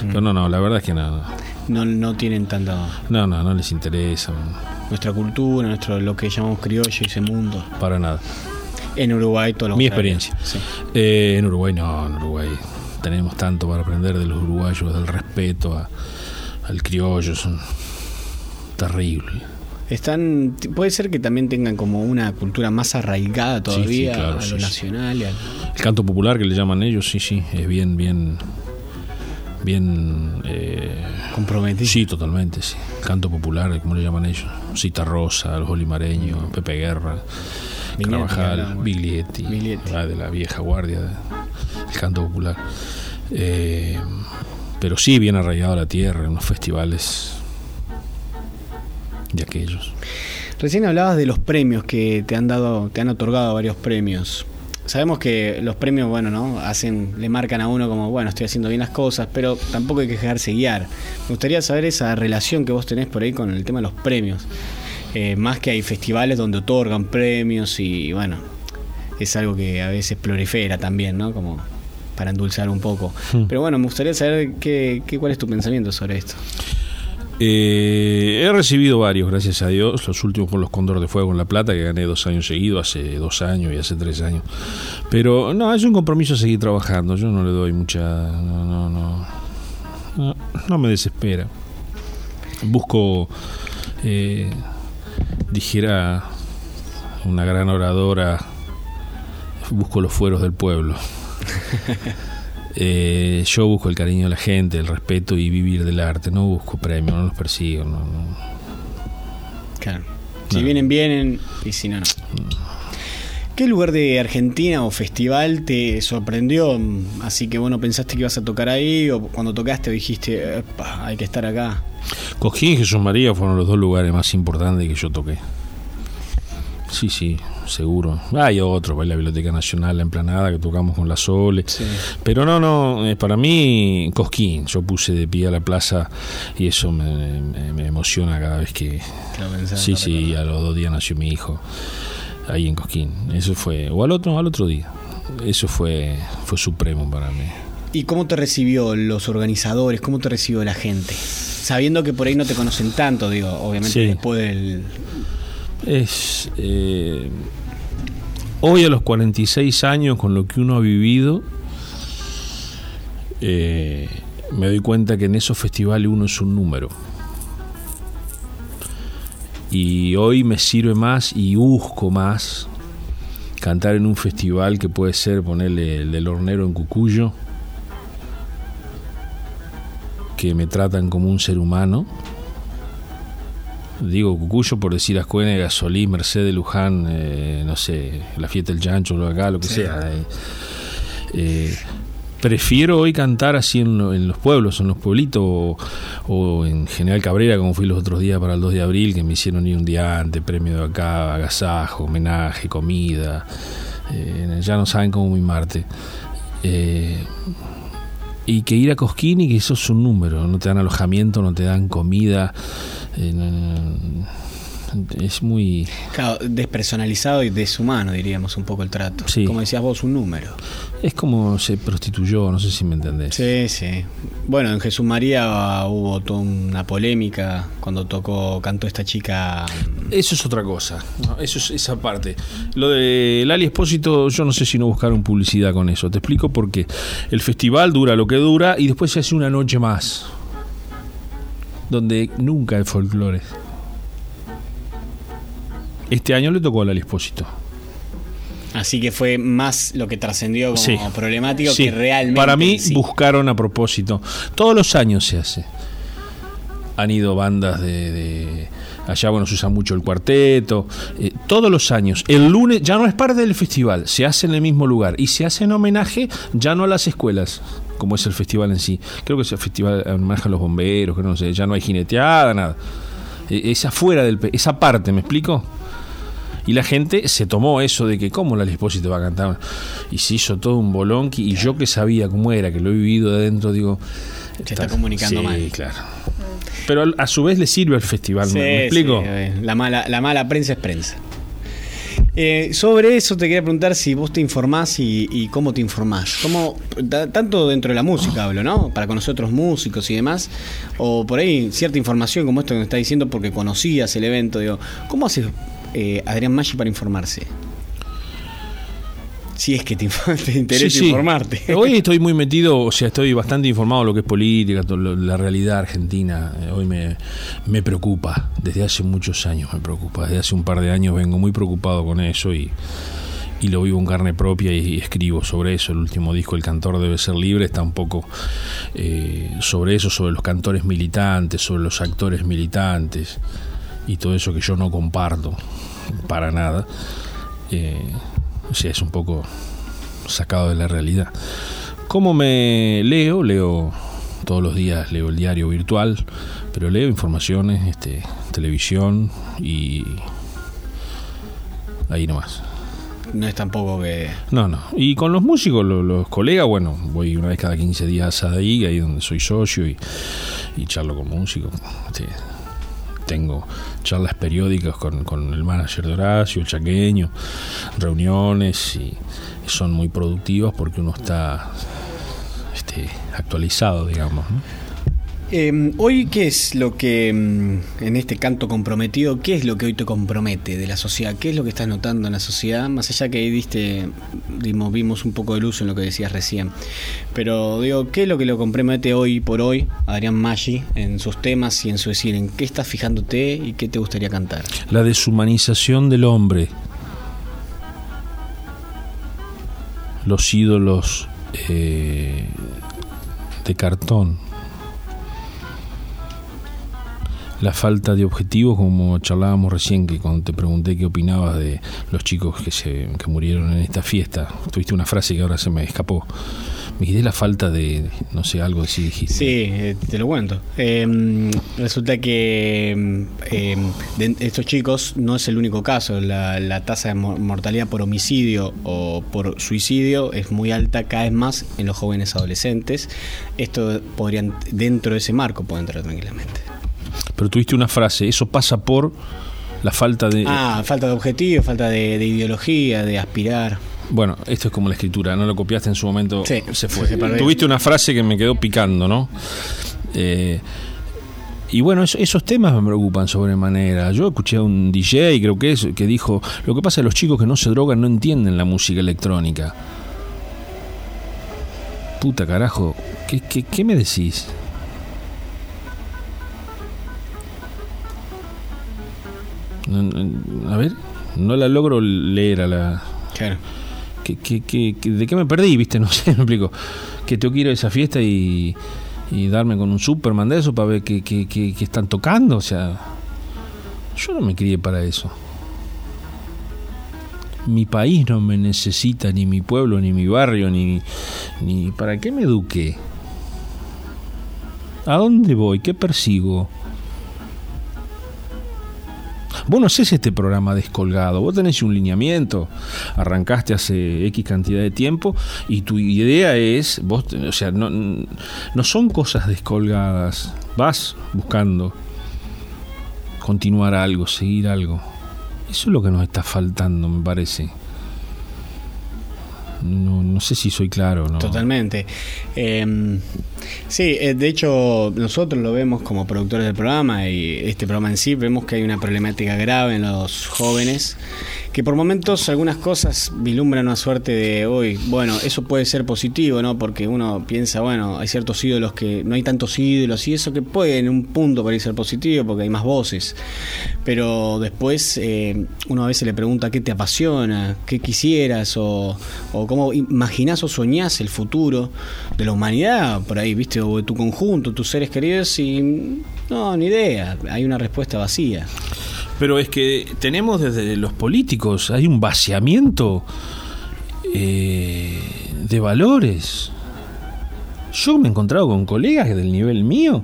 Pero no, no, la verdad es que no, No, no tienen tanta no, no, no les interesa, nuestra cultura, nuestro lo que llamamos criollo y ese mundo. para nada. En Uruguay todo lo Mi experiencia. Sí. Eh, en Uruguay no, en Uruguay tenemos tanto para aprender de los uruguayos, del respeto a- al criollo, son terribles. Están, puede ser que también tengan como una cultura más arraigada todavía claro, a lo sí, sí. nacional. y al- El canto popular que le llaman ellos, sí, sí, es bien, bien, bien... eh, comprometido. sí, totalmente, sí. Canto popular, como le llaman ellos. Cita Rosa, los olimareños, Pepe Guerra, Vignietti, Carvajal, ah, de la vieja guardia canto popular. Eh, pero sí, bien arraigado a la tierra, en los festivales de aquellos. Recién hablabas de los premios que te han dado, te han otorgado varios premios. Sabemos que los premios, bueno, ¿no? Hacen, le marcan a uno como, bueno, estoy haciendo bien las cosas, pero tampoco hay que dejarse guiar. Me gustaría saber esa relación que vos tenés por ahí con el tema de los premios. Eh, más que hay festivales donde otorgan premios y, bueno, es algo que a veces prolifera también, ¿no? Como para endulzar un poco. Hmm. Pero bueno, me gustaría saber qué, qué, cuál es tu pensamiento sobre esto. Eh, he recibido varios, gracias a Dios. Los últimos con los Cóndor de Fuego en La Plata, que gané dos años seguidos, hace dos años y hace tres años. Pero no, es un compromiso seguir trabajando. Yo no le doy mucha. No, no, no. No, no me desespera. Busco, eh, dijera una gran oradora, busco los fueros del pueblo. *laughs* Eh, yo busco el cariño de la gente, el respeto y vivir del arte. No busco premios, no los persigo. No, no. Claro. Si vienen, vienen, y si no, no. ¿Qué lugar de Argentina o festival te sorprendió? Así que bueno, pensaste que ibas a tocar ahí o cuando tocaste dijiste, "Epa, hay que estar acá. Cojín y Jesús María fueron los dos lugares más importantes que yo toqué. Sí, sí, seguro. Hay otros, la Biblioteca Nacional, la Emplanada, que tocamos con la Sole. Sí. Pero no, no, eh, para mí, Cosquín. Yo puse de pie a la plaza y eso me, me- me emociona cada vez que. Sí, sí, a los dos días nació mi hijo ahí en Cosquín. Eso fue. O al otro, al otro día. Eso fue, fue supremo para mí. ¿Y cómo te recibió los organizadores? ¿Cómo te recibió la gente? Sabiendo que por ahí no te conocen tanto, digo, obviamente Sí. después del... Es. eh, hoy a los 46 años, con lo que uno ha vivido, eh, me doy cuenta que en esos festivales uno es un número. Y hoy me sirve más y busco más cantar en un festival que puede ser ponerle el hornero en Cucuyo, que me tratan como un ser humano. Digo Cucuyo por decir Ascuene, Gasolí, Mercedes, Luján, eh, no sé, la fiesta del Chancho, lo acá, lo que Sí. sea. eh. Eh, prefiero hoy cantar así en, en los pueblos, en los pueblitos, o, o en General Cabrera, como fui los otros días para el 2 de abril, que me hicieron ir un día antes, premio de acá, agasajo, homenaje, comida. eh, ya no saben cómo mimarte. Eh, y que ir a Cosquín y que eso es un número, no te dan alojamiento, no te dan comida. Eh, no- no- es muy. Claro, despersonalizado y deshumano, diríamos, un poco el trato. Sí. Como decías vos, un número. Es como se prostituyó, no sé si me entendés. Sí, sí. Bueno, en Jesús María hubo toda una polémica cuando tocó, cantó esta chica. Eso es otra cosa, eso es esa parte. Lo de Lali Espósito, yo no sé si no buscaron publicidad con eso. Te explico por qué. El festival dura lo que dura y después se hace una noche más. Donde nunca hay folclore. Este año le tocó a Lali Espósito. Así que fue más lo que trascendió como Sí. problemático Sí, que realmente. Para mí sí. buscaron a propósito. Todos los años se hace. Han ido bandas de, de- allá, bueno, se usa mucho el cuarteto. eh, todos los años. El lunes ya no es parte del festival, se hace en el mismo lugar y se hace en homenaje ya no a las escuelas, como es el festival en sí. Creo que es el festival en homenaje a los bomberos, que no sé, ya no hay jineteada, nada. Eh, Es afuera del esa parte, ¿me explico? Y la gente se tomó eso de que, ¿cómo la Lispósito va a cantar? Y se hizo todo un bolonqui. Y yo que sabía cómo era, que lo he vivido de adentro, digo. Se está comunicando sí, mal. claro. Pero a su vez le sirve al festival, ¿me- Sí, ¿me, explico? sí, la, mala, la mala prensa es prensa. Eh, sobre eso te quería preguntar si vos te informás y, y cómo te informás. ¿Cómo, ta- tanto dentro de la música hablo, ¿no? Para conocer otros músicos y demás. O por ahí cierta información como esto que me está diciendo porque conocías el evento. Digo, ¿cómo hace eh, Adrián Maggi para informarse? Si es que te, *laughs* interesa Sí, sí. informarte. Hoy estoy muy metido, o sea, estoy bastante informado de lo que es política, la realidad argentina. Eh, Hoy me, me preocupa, desde hace muchos años me preocupa. Desde hace un par de años vengo muy preocupado con eso y, y lo vivo en carne propia y, escribo sobre eso. El último disco, El cantor debe ser libre, está un poco eh, sobre eso, sobre los cantores militantes, sobre los actores militantes y todo eso que yo no comparto para nada. Eh, o sea, es un poco sacado de la realidad. ¿Cómo me leo? Leo todos los días, leo el diario virtual, pero leo informaciones, este, televisión y ahí nomás. No es tampoco que. No, no. Y con los músicos, lo- los, colegas, bueno, voy una vez cada 15 días a ahí, ahí donde soy socio y, y charlo con músicos. Este, tengo charlas periódicas con, con el manager de Horacio, el chaqueño, reuniones y son muy productivas porque uno está este, actualizado, digamos. Eh, hoy, ¿qué es lo que, mm, en este canto comprometido, qué es lo que hoy te compromete de la sociedad? ¿Qué es lo que estás notando en la sociedad? Más allá que ahí diste, dimos, vimos un poco de luz en lo que decías recién. Pero digo, ¿qué es lo que lo compromete hoy por hoy Adrián Maggi en sus temas y en su decir? ¿En qué estás fijándote y qué te gustaría cantar? La deshumanización del hombre. Los ídolos eh, de cartón. La falta de objetivos, como charlábamos recién, que cuando te pregunté qué opinabas de los chicos que, se, que murieron en esta fiesta, tuviste una frase que ahora se me escapó. Me quedé la falta de, no sé, algo así dijiste. Sí, eh, te lo cuento. Eh, resulta que eh, de estos chicos no es el único caso. La, la tasa de mo- mortalidad por homicidio o por suicidio es muy alta cada vez más en los jóvenes adolescentes. Esto podrían, dentro de ese marco, puede entrar tranquilamente. Pero tuviste una frase, eso pasa por la falta de... Ah, falta de objetivo, falta de, de ideología, de aspirar. Bueno, esto es como la escritura, no lo copiaste en su momento, Sí, se fue. *laughs* se. Tuviste una frase que me quedó picando, ¿no? Eh, y bueno, eso- esos temas me preocupan sobremanera. Yo escuché a un DJ, creo que es, que dijo, lo que pasa es que los chicos que no se drogan no entienden la música electrónica. Puta carajo, ¿qué, qué, qué me decís? A ver, no la logro leer a la... Claro. ¿Qué, qué, qué- qué- de qué me perdí? ¿Viste? *laughs* No sé, me explico. Que tengo que ir a esa fiesta y, y darme con un Superman de eso para ver qué, qué- qué- qué están tocando. O sea, yo no me crié para eso. Mi país no me necesita, ni mi pueblo, ni mi barrio, ni, ni... ¿Para qué me eduqué? ¿A dónde voy? ¿Qué persigo? Vos no haces este programa descolgado, vos tenés un lineamiento, arrancaste hace X cantidad de tiempo y tu idea es, vos, o sea, no, no son cosas descolgadas, vas buscando continuar algo, seguir algo. Eso es lo que nos está faltando, me parece. No, no sé si soy claro, ¿no? Totalmente. Eh, sí, de hecho nosotros lo vemos como productores del programa y este programa en sí vemos que hay una problemática grave en los jóvenes que por momentos algunas cosas vislumbran una suerte de hoy, bueno, eso puede ser positivo, ¿no? Porque uno piensa, bueno, hay ciertos ídolos que no hay tantos ídolos y eso que puede en un punto parecer ser positivo porque hay más voces. Pero después eh, uno a veces le pregunta qué te apasiona, qué quisieras o, o cómo imaginás o soñás el futuro de la humanidad por ahí, ¿viste? O de tu conjunto, tus seres queridos y no, ni idea, hay una respuesta vacía. Pero es que tenemos desde los políticos, hay un vaciamiento eh, de valores. Yo me he encontrado con colegas del nivel mío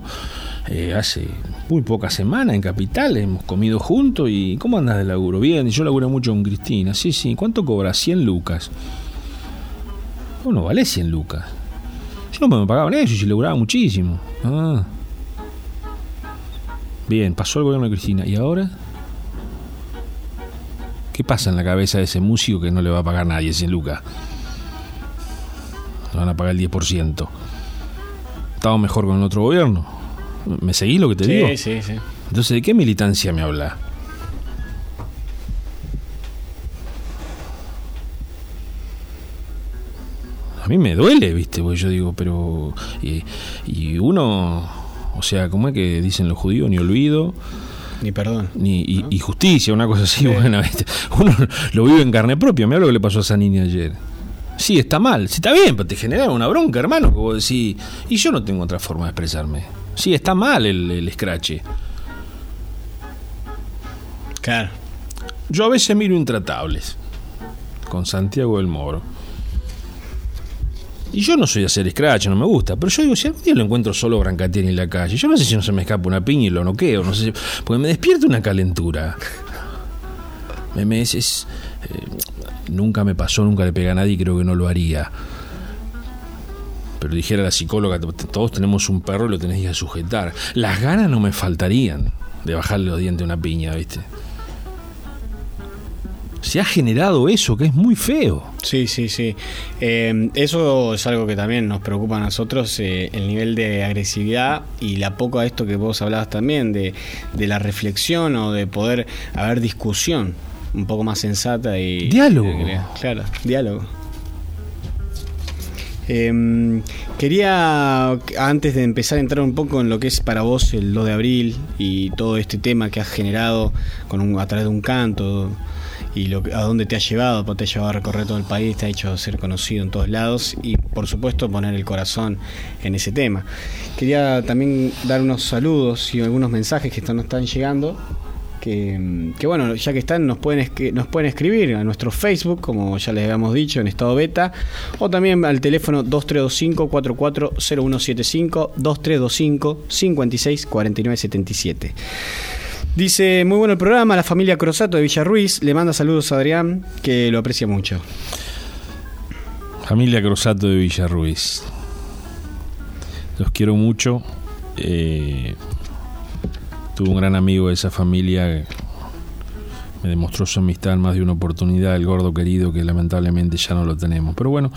eh, hace muy pocas semanas en Capital, hemos comido juntos y ¿cómo andas de laburo? Bien, yo laburo mucho con Cristina, sí, sí, ¿cuánto cobra? 100 lucas. Bueno, vale 100 lucas. Yo no me pagaban eso y se laburaba muchísimo. Ah. Bien, pasó el gobierno de Cristina. ¿Y ahora? ¿Qué pasa en la cabeza de ese músico que no le va a pagar nadie 100 lucas? Le van a pagar el 10%. ¿Estaba mejor con el otro gobierno? ¿Me seguís lo que te digo? Sí, sí, sí. Entonces, ¿de qué militancia me habla? A mí me duele, ¿viste? Porque yo digo, pero. Y, y uno. O sea, ¿cómo es que dicen los judíos? Ni olvido, Ni perdón. ni y, y justicia, una cosa así. Bueno, ¿viste? uno lo vive en carne propia. Me hablo que le pasó a esa niña ayer. Sí, está mal. Sí, está bien, pero te genera una bronca, hermano. Que vos decís. Y yo no tengo otra forma de expresarme. Sí, está mal el, el escrache. Claro. Yo a veces miro Intratables con Santiago del Moro. Y yo no soy de hacer scratch, no me gusta. Pero yo digo, si algún día lo encuentro solo Brancatieri en la calle, yo no sé si no se me escapa una piña y lo noqueo, no sé si- porque me despierta una calentura. Me, me- es- eh, nunca me pasó, nunca le pegué a nadie y creo que no lo haría. Pero dijera la psicóloga, todos tenemos un perro y lo tenés que sujetar. Las ganas no me faltarían de bajarle los dientes a una piña, ¿viste? Se ha generado eso, que es muy feo. Sí, sí, sí. Eh, eso es algo que también nos preocupa a nosotros, eh, el nivel de agresividad y la poco a esto que vos hablabas también, de, de la reflexión o de poder haber discusión un poco más sensata y... Diálogo. Claro, diálogo. Eh, quería, antes de empezar a entrar un poco en lo que es para vos el 2 de abril y todo este tema que has generado con un, a través de un canto y lo, a dónde te ha llevado, porque te ha llevado a recorrer todo el país, te ha hecho ser conocido en todos lados y por supuesto poner el corazón en ese tema. Quería también dar unos saludos y algunos mensajes que nos están llegando que, que, bueno, ya que están, nos pueden, nos pueden escribir a nuestro Facebook, como ya les habíamos dicho, en estado beta, o también al teléfono 2325-440175, 2325-564977. Dice, muy bueno el programa, la familia Crosato de Villarruiz, le manda saludos a Adrián, que lo aprecia mucho. Familia Crosato de Villarruiz. Los quiero mucho. Eh, tuve un gran amigo de esa familia, me demostró su amistad en más de una oportunidad, el gordo querido, que lamentablemente ya no lo tenemos. Pero bueno,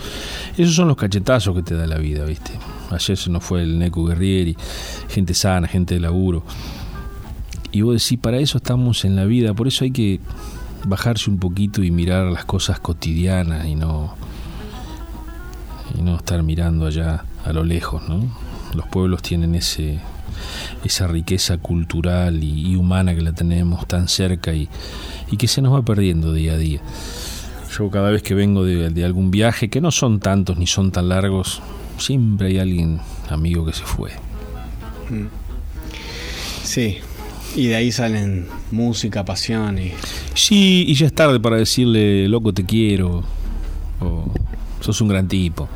esos son los cachetazos que te da la vida, ¿viste? Ayer se nos fue el Neco Guerrieri, gente sana, gente de laburo. Y vos decís, para eso estamos en la vida, por eso hay que bajarse un poquito y mirar las cosas cotidianas y no, y no estar mirando allá a lo lejos, ¿no? Los pueblos tienen ese, esa riqueza cultural y, humana que la tenemos tan cerca y, y, que se nos va perdiendo día a día. Yo cada vez que vengo de, de, algún viaje, que no son tantos ni son tan largos, siempre hay alguien amigo que se fue. Sí, y de ahí salen música, pasión y... Sí, y ya es tarde para decirle, loco, te quiero, o sos un gran tipo.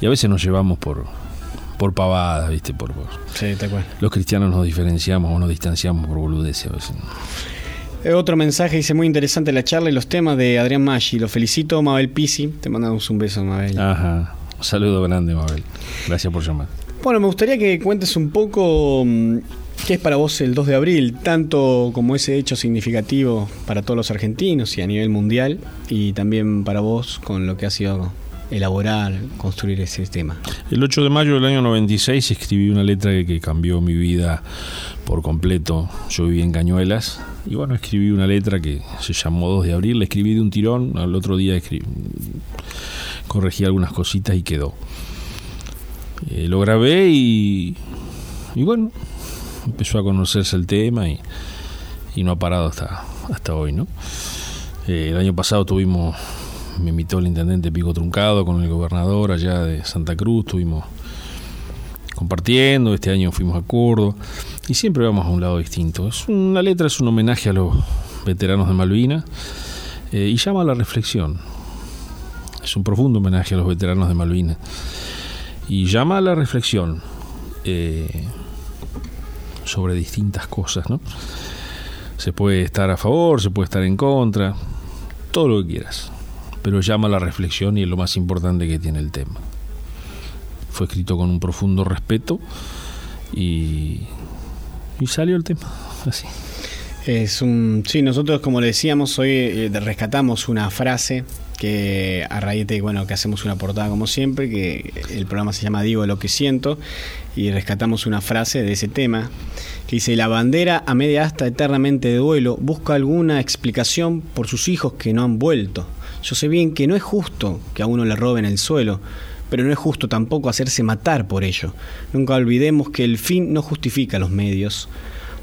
Y a veces nos llevamos por, por pavadas, ¿viste? Por, por... Sí, te acuerdo. Los cristianos nos diferenciamos o nos distanciamos por boludeces a veces. Eh, Otro mensaje dice muy interesante la charla y los temas de Adrián Maggi. Lo felicito, Mabel Pisi. Te mandamos un beso, Mabel. Ajá. Un saludo grande, Mabel. Gracias por llamar. Bueno, me gustaría que cuentes un poco qué es para vos el 2 de abril, tanto como ese hecho significativo para todos los argentinos y a nivel mundial, y también para vos con lo que ha sido elaborar, construir ese tema. El 8 de mayo del año 96 escribí una letra que, cambió mi vida por completo. Yo viví en Cañuelas y bueno, escribí una letra que se llamó 2 de abril, la escribí de un tirón, al otro día escribí, corregí algunas cositas y quedó. Eh, lo grabé y, y, bueno, empezó a conocerse el tema y, y no ha parado hasta, hasta hoy, ¿no? Eh, el año pasado tuvimos me invitó el intendente Pico Truncado con el gobernador allá de Santa Cruz, estuvimos compartiendo, este año fuimos a Córdoba y siempre vamos a un lado distinto. Es una letra es un homenaje a los veteranos de Malvinas eh, y llama a la reflexión. Es un profundo homenaje a los veteranos de Malvinas y llama a la reflexión eh, sobre distintas cosas, ¿no? Se puede estar a favor, se puede estar en contra, todo lo que quieras pero llama a la reflexión y es lo más importante que tiene el tema. Fue escrito con un profundo respeto y, y salió el tema así. Es un, sí, nosotros como le decíamos hoy eh, rescatamos una frase que a raíz de bueno que hacemos una portada como siempre, que el programa se llama Digo lo que siento y rescatamos una frase de ese tema que dice la bandera a media asta eternamente de duelo busca alguna explicación por sus hijos que no han vuelto. Yo sé bien que no es justo que a uno le roben el suelo, pero no es justo tampoco hacerse matar por ello. Nunca olvidemos que el fin no justifica los medios.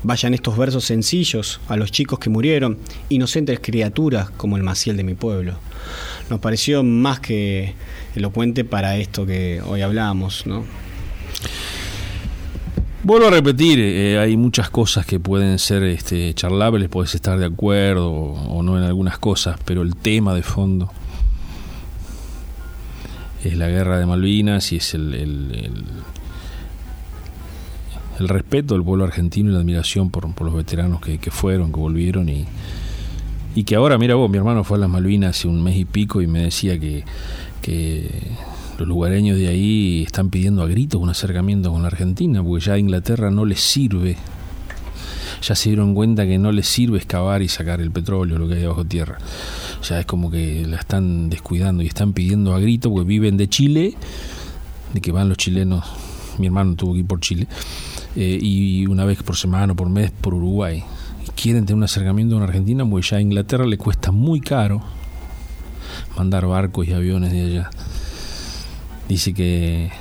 Vayan estos versos sencillos a los chicos que murieron, inocentes criaturas como el Maciel de mi pueblo. Nos pareció más que elocuente para esto que hoy hablamos, ¿no? Vuelvo a repetir, eh, hay muchas cosas que pueden ser este, charlables, puedes estar de acuerdo o, no en algunas cosas, pero el tema de fondo es la guerra de Malvinas y es el, el, respeto del pueblo argentino y la admiración por, los veteranos que, que, fueron, que volvieron y, y que ahora, mira vos, mi hermano fue a las Malvinas hace un mes y pico y me decía que, que los lugareños de ahí están pidiendo a gritos un acercamiento con la Argentina, porque ya a Inglaterra no les sirve ya se dieron cuenta que no les sirve excavar y sacar el petróleo, lo que hay bajo tierra. Ya es como que la están descuidando y están pidiendo a grito, porque viven de Chile, de que van los chilenos, mi hermano tuvo que ir por Chile, eh, y una vez por semana o por mes por Uruguay. quieren tener un acercamiento con Argentina, porque ya a Inglaterra le cuesta muy caro mandar barcos y aviones de allá. Dice que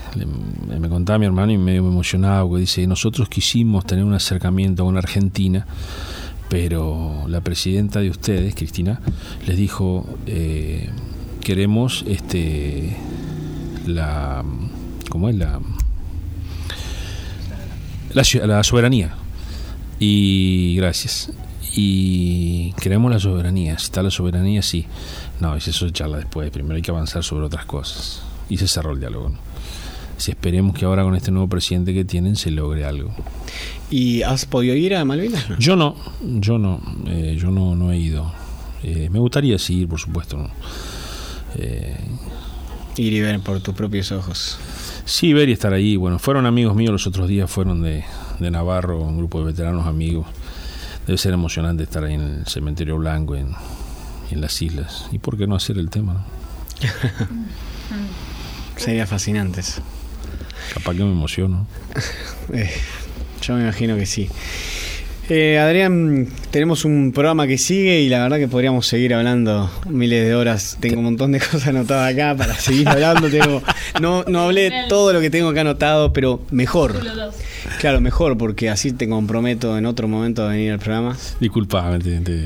me contaba mi hermano y medio me emocionaba porque dice, nosotros quisimos tener un acercamiento con Argentina, pero la presidenta de ustedes, Cristina, les dijo, eh, queremos este la ¿cómo es la la, soberanía. Y gracias. Y queremos la soberanía. Si está la soberanía sí. No eso es charla después. Primero hay que avanzar sobre otras cosas y se cerró el diálogo si esperemos que ahora con este nuevo presidente que tienen se logre algo ¿y has podido ir a Malvinas? yo no yo no eh, yo no, no he ido eh, me gustaría seguir por supuesto ¿no? Eh, ir y ver por tus propios ojos. Sí, ver y estar ahí. Bueno, fueron amigos míos los otros días, fueron de, de Navarro, un grupo de veteranos amigos. Debe ser emocionante estar ahí en el cementerio blanco, en, en las islas. ¿Y por qué no hacer el tema? *laughs* Sería fascinante. Capaz que me emociono. *laughs* eh, yo me imagino que sí. Eh, Adrián, tenemos un programa que sigue y la verdad que podríamos seguir hablando miles de horas. Tengo un montón de *laughs* cosas anotadas acá para seguir hablando. Tengo, no, no hablé todo lo que tengo acá anotado, pero mejor. Claro, mejor, porque así te comprometo en otro momento a venir al programa. Disculpa,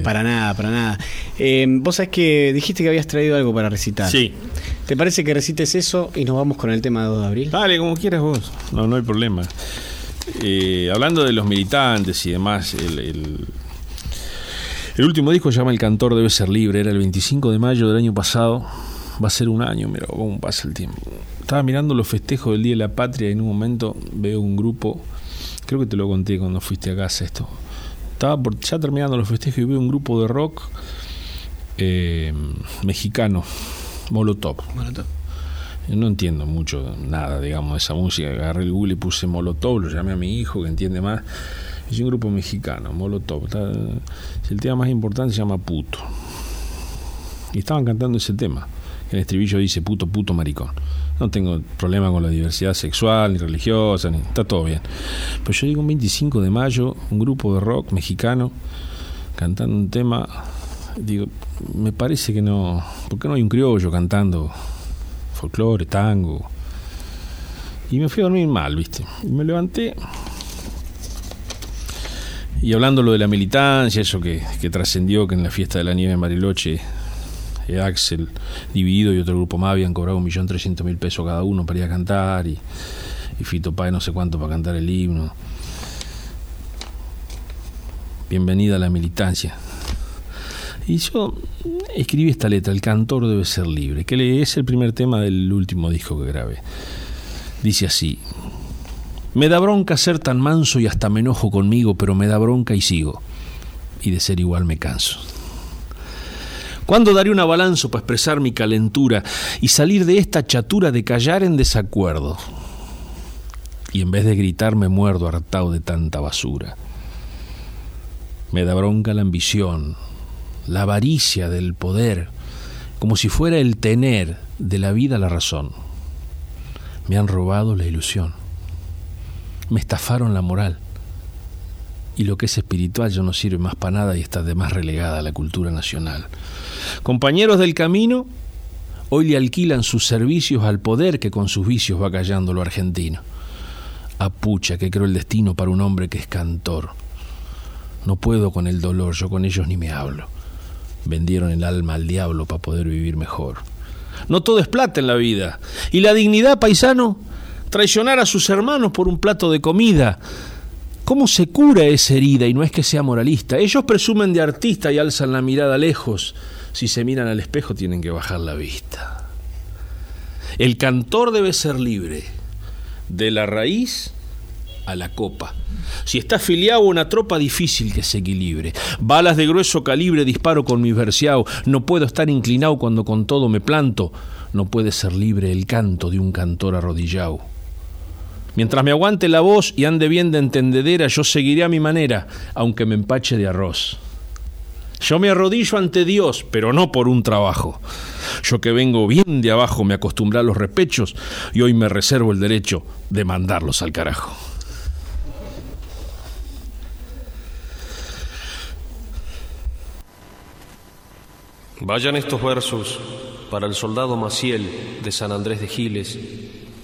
Para nada, para nada. Eh, vos sabés que dijiste que habías traído algo para recitar. Sí. ¿Te parece que recites eso y nos vamos con el tema de 2 de abril? Dale, como quieras vos. No, no hay problema. Eh, hablando de los militantes y demás, el, el, último disco se llama El cantor debe ser libre, era el 25 de mayo del año pasado, va a ser un año, mira cómo pasa el tiempo. Estaba mirando los festejos del Día de la Patria y en un momento veo un grupo, creo que te lo conté cuando fuiste a casa esto, estaba ya terminando los festejos y veo un grupo de rock eh, mexicano, Molotov. Molotov no entiendo mucho nada, digamos, de esa música. Agarré el Google y puse Molotov, lo llamé a mi hijo que entiende más. Es un grupo mexicano, Molotov. el tema más importante se llama Puto. Y estaban cantando ese tema. El estribillo dice puto, puto, maricón. No tengo problema con la diversidad sexual ni religiosa, ni, está todo bien. Pero yo digo un 25 de mayo, un grupo de rock mexicano cantando un tema, digo, me parece que no, ¿por qué no hay un criollo cantando folclore, tango. Y me fui a dormir mal, ¿viste? Y me levanté. Y hablando lo de la militancia, eso que, trascendió que en la fiesta de la nieve en Bariloche, eh, Axel dividido y otro grupo más habían cobrado un millón trescientos mil pesos cada uno para ir a cantar y, y Fito Páez no sé cuánto para cantar el himno. Bienvenida a la militancia. Y yo escribí esta letra, El cantor debe ser libre, que es el primer tema del último disco que grabé. Dice así, me da bronca ser tan manso y hasta me enojo conmigo, pero me da bronca y sigo. Y de ser igual me canso. ¿Cuándo daré una balanza para expresar mi calentura y salir de esta chatura de callar en desacuerdo? Y en vez de gritar me muerdo hartado de tanta basura. Me da bronca la ambición, la avaricia del poder, como si fuera el tener de la vida la razón. Me han robado la ilusión, me estafaron la moral, y lo que es espiritual ya no sirve más para nada y está de más relegada a la cultura nacional. Compañeros del camino, hoy le alquilan sus servicios al poder que con sus vicios va callando lo argentino. Apucha que creo el destino para un hombre que es cantor. No puedo con el dolor, yo con ellos ni me hablo vendieron el alma al diablo para poder vivir mejor. No todo es plata en la vida. Y la dignidad, paisano, traicionar a sus hermanos por un plato de comida. ¿Cómo se cura esa herida? Y no es que sea moralista. Ellos presumen de artista y alzan la mirada lejos. Si se miran al espejo tienen que bajar la vista. El cantor debe ser libre, de la raíz a la copa. Si está afiliado a una tropa, difícil que se equilibre. Balas de grueso calibre disparo con mi versiao. No puedo estar inclinado cuando con todo me planto. No puede ser libre el canto de un cantor arrodillado. Mientras me aguante la voz y ande bien de entendedera, yo seguiré a mi manera, aunque me empache de arroz. Yo me arrodillo ante Dios, pero no por un trabajo. Yo que vengo bien de abajo me acostumbré a los repechos y hoy me reservo el derecho de mandarlos al carajo. Vayan estos versos para el soldado Maciel de San Andrés de Giles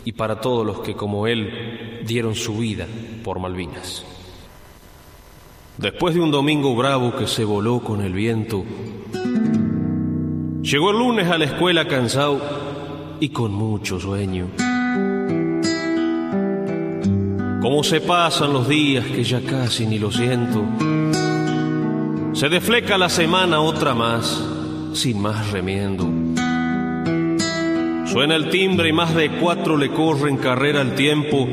y para todos los que como él dieron su vida por Malvinas. Después de un domingo bravo que se voló con el viento, llegó el lunes a la escuela cansado y con mucho sueño. Cómo se pasan los días que ya casi ni lo siento. Se defleca la semana otra más, sin más remiendo. Suena el timbre y más de cuatro le corren carrera al tiempo,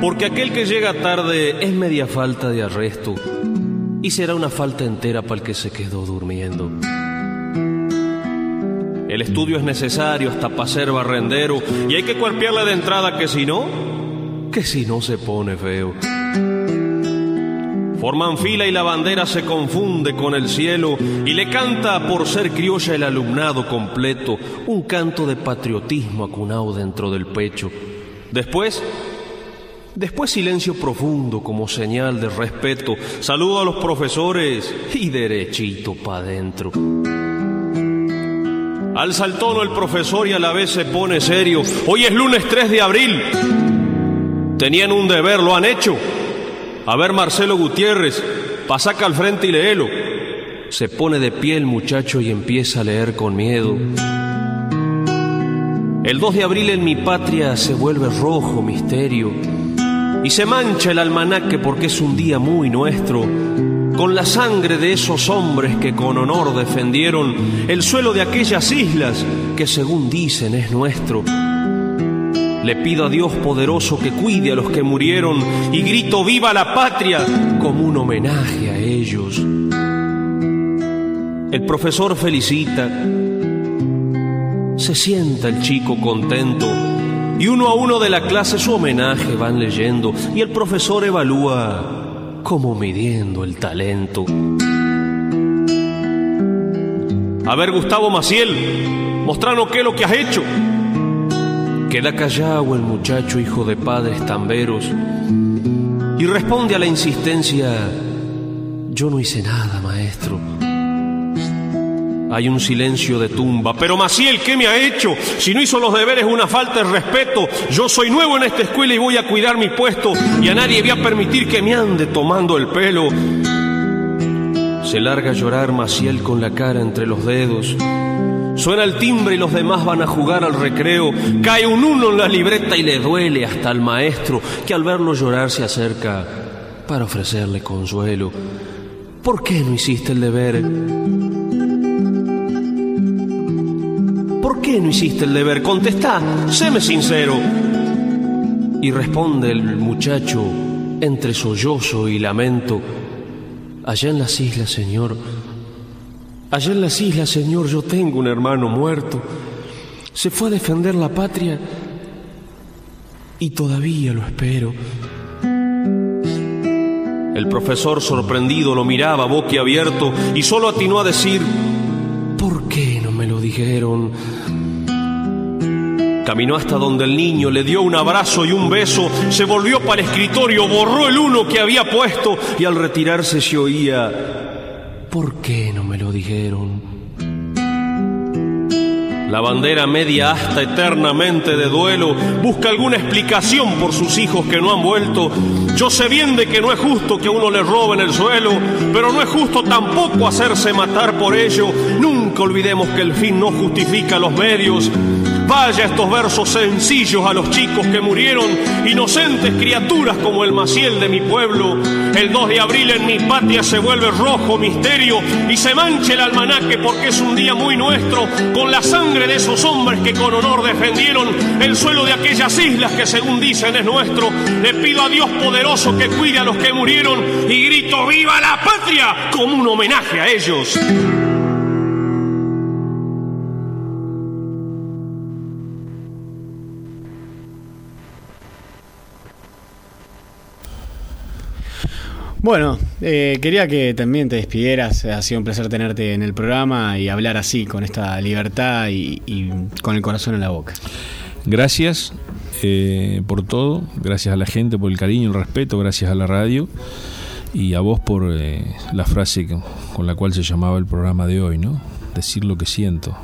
porque aquel que llega tarde es media falta de arresto y será una falta entera para el que se quedó durmiendo. El estudio es necesario hasta para ser barrendero y hay que cuerpearle de entrada que si no, que si no se pone feo. Forman fila y la bandera se confunde con el cielo y le canta por ser criolla el alumnado completo un canto de patriotismo acunado dentro del pecho. Después, después silencio profundo como señal de respeto, saludo a los profesores y derechito pa' adentro. Alza el tono el profesor y a la vez se pone serio. Hoy es lunes 3 de abril. Tenían un deber, lo han hecho. A ver, Marcelo Gutiérrez, pasaca al frente y léelo. Se pone de pie el muchacho y empieza a leer con miedo. El 2 de abril en mi patria se vuelve rojo misterio y se mancha el almanaque porque es un día muy nuestro, con la sangre de esos hombres que con honor defendieron el suelo de aquellas islas que según dicen es nuestro. Le pido a Dios poderoso que cuide a los que murieron y grito viva la patria como un homenaje a ellos. El profesor felicita, se sienta el chico contento y uno a uno de la clase su homenaje van leyendo y el profesor evalúa como midiendo el talento. A ver, Gustavo Maciel, mostranos qué es lo que has hecho. Queda callado el muchacho hijo de padres tamberos y responde a la insistencia, yo no hice nada, maestro. Hay un silencio de tumba. Pero Maciel, ¿qué me ha hecho? Si no hizo los deberes, una falta de respeto. Yo soy nuevo en esta escuela y voy a cuidar mi puesto y a nadie voy a permitir que me ande tomando el pelo. Se larga a llorar Maciel con la cara entre los dedos. Suena el timbre y los demás van a jugar al recreo. Cae un uno en la libreta y le duele hasta al maestro, que al verlo llorar se acerca para ofrecerle consuelo. ¿Por qué no hiciste el deber? ¿Por qué no hiciste el deber? Contestá, séme sincero. Y responde el muchacho entre sollozo y lamento. Allá en las islas, Señor, allá en las islas, Señor, yo tengo un hermano muerto. Se fue a defender la patria y todavía lo espero. El profesor sorprendido lo miraba boquiabierto y solo atinó a decir, ¿por qué no me lo dijeron? Caminó hasta donde el niño le dio un abrazo y un beso, se volvió para el escritorio, borró el uno que había puesto y al retirarse se oía, ¿por qué no me lo dijeron? La bandera media hasta eternamente de duelo busca alguna explicación por sus hijos que no han vuelto. Yo sé bien de que no es justo que uno le roben el suelo, pero no es justo tampoco hacerse matar por ello. Nunca olvidemos que el fin no justifica los medios. Vaya estos versos sencillos a los chicos que murieron, inocentes criaturas como el Maciel de mi pueblo. El 2 de abril en mi patria se vuelve rojo misterio y se mancha el almanaque porque es un día muy nuestro, con la sangre de esos hombres que con honor defendieron el suelo de aquellas islas que según dicen es nuestro. Le pido a Dios poderoso que cuide a los que murieron y grito viva la patria como un homenaje a ellos. Bueno, eh, quería que también te despidieras. Ha sido un placer tenerte en el programa y hablar así, con esta libertad y, con el corazón en la boca. Gracias eh, por todo, gracias a la gente por el cariño, el respeto, gracias a la radio y a vos por eh, la frase con la cual se llamaba el programa de hoy, ¿no? Decir lo que siento.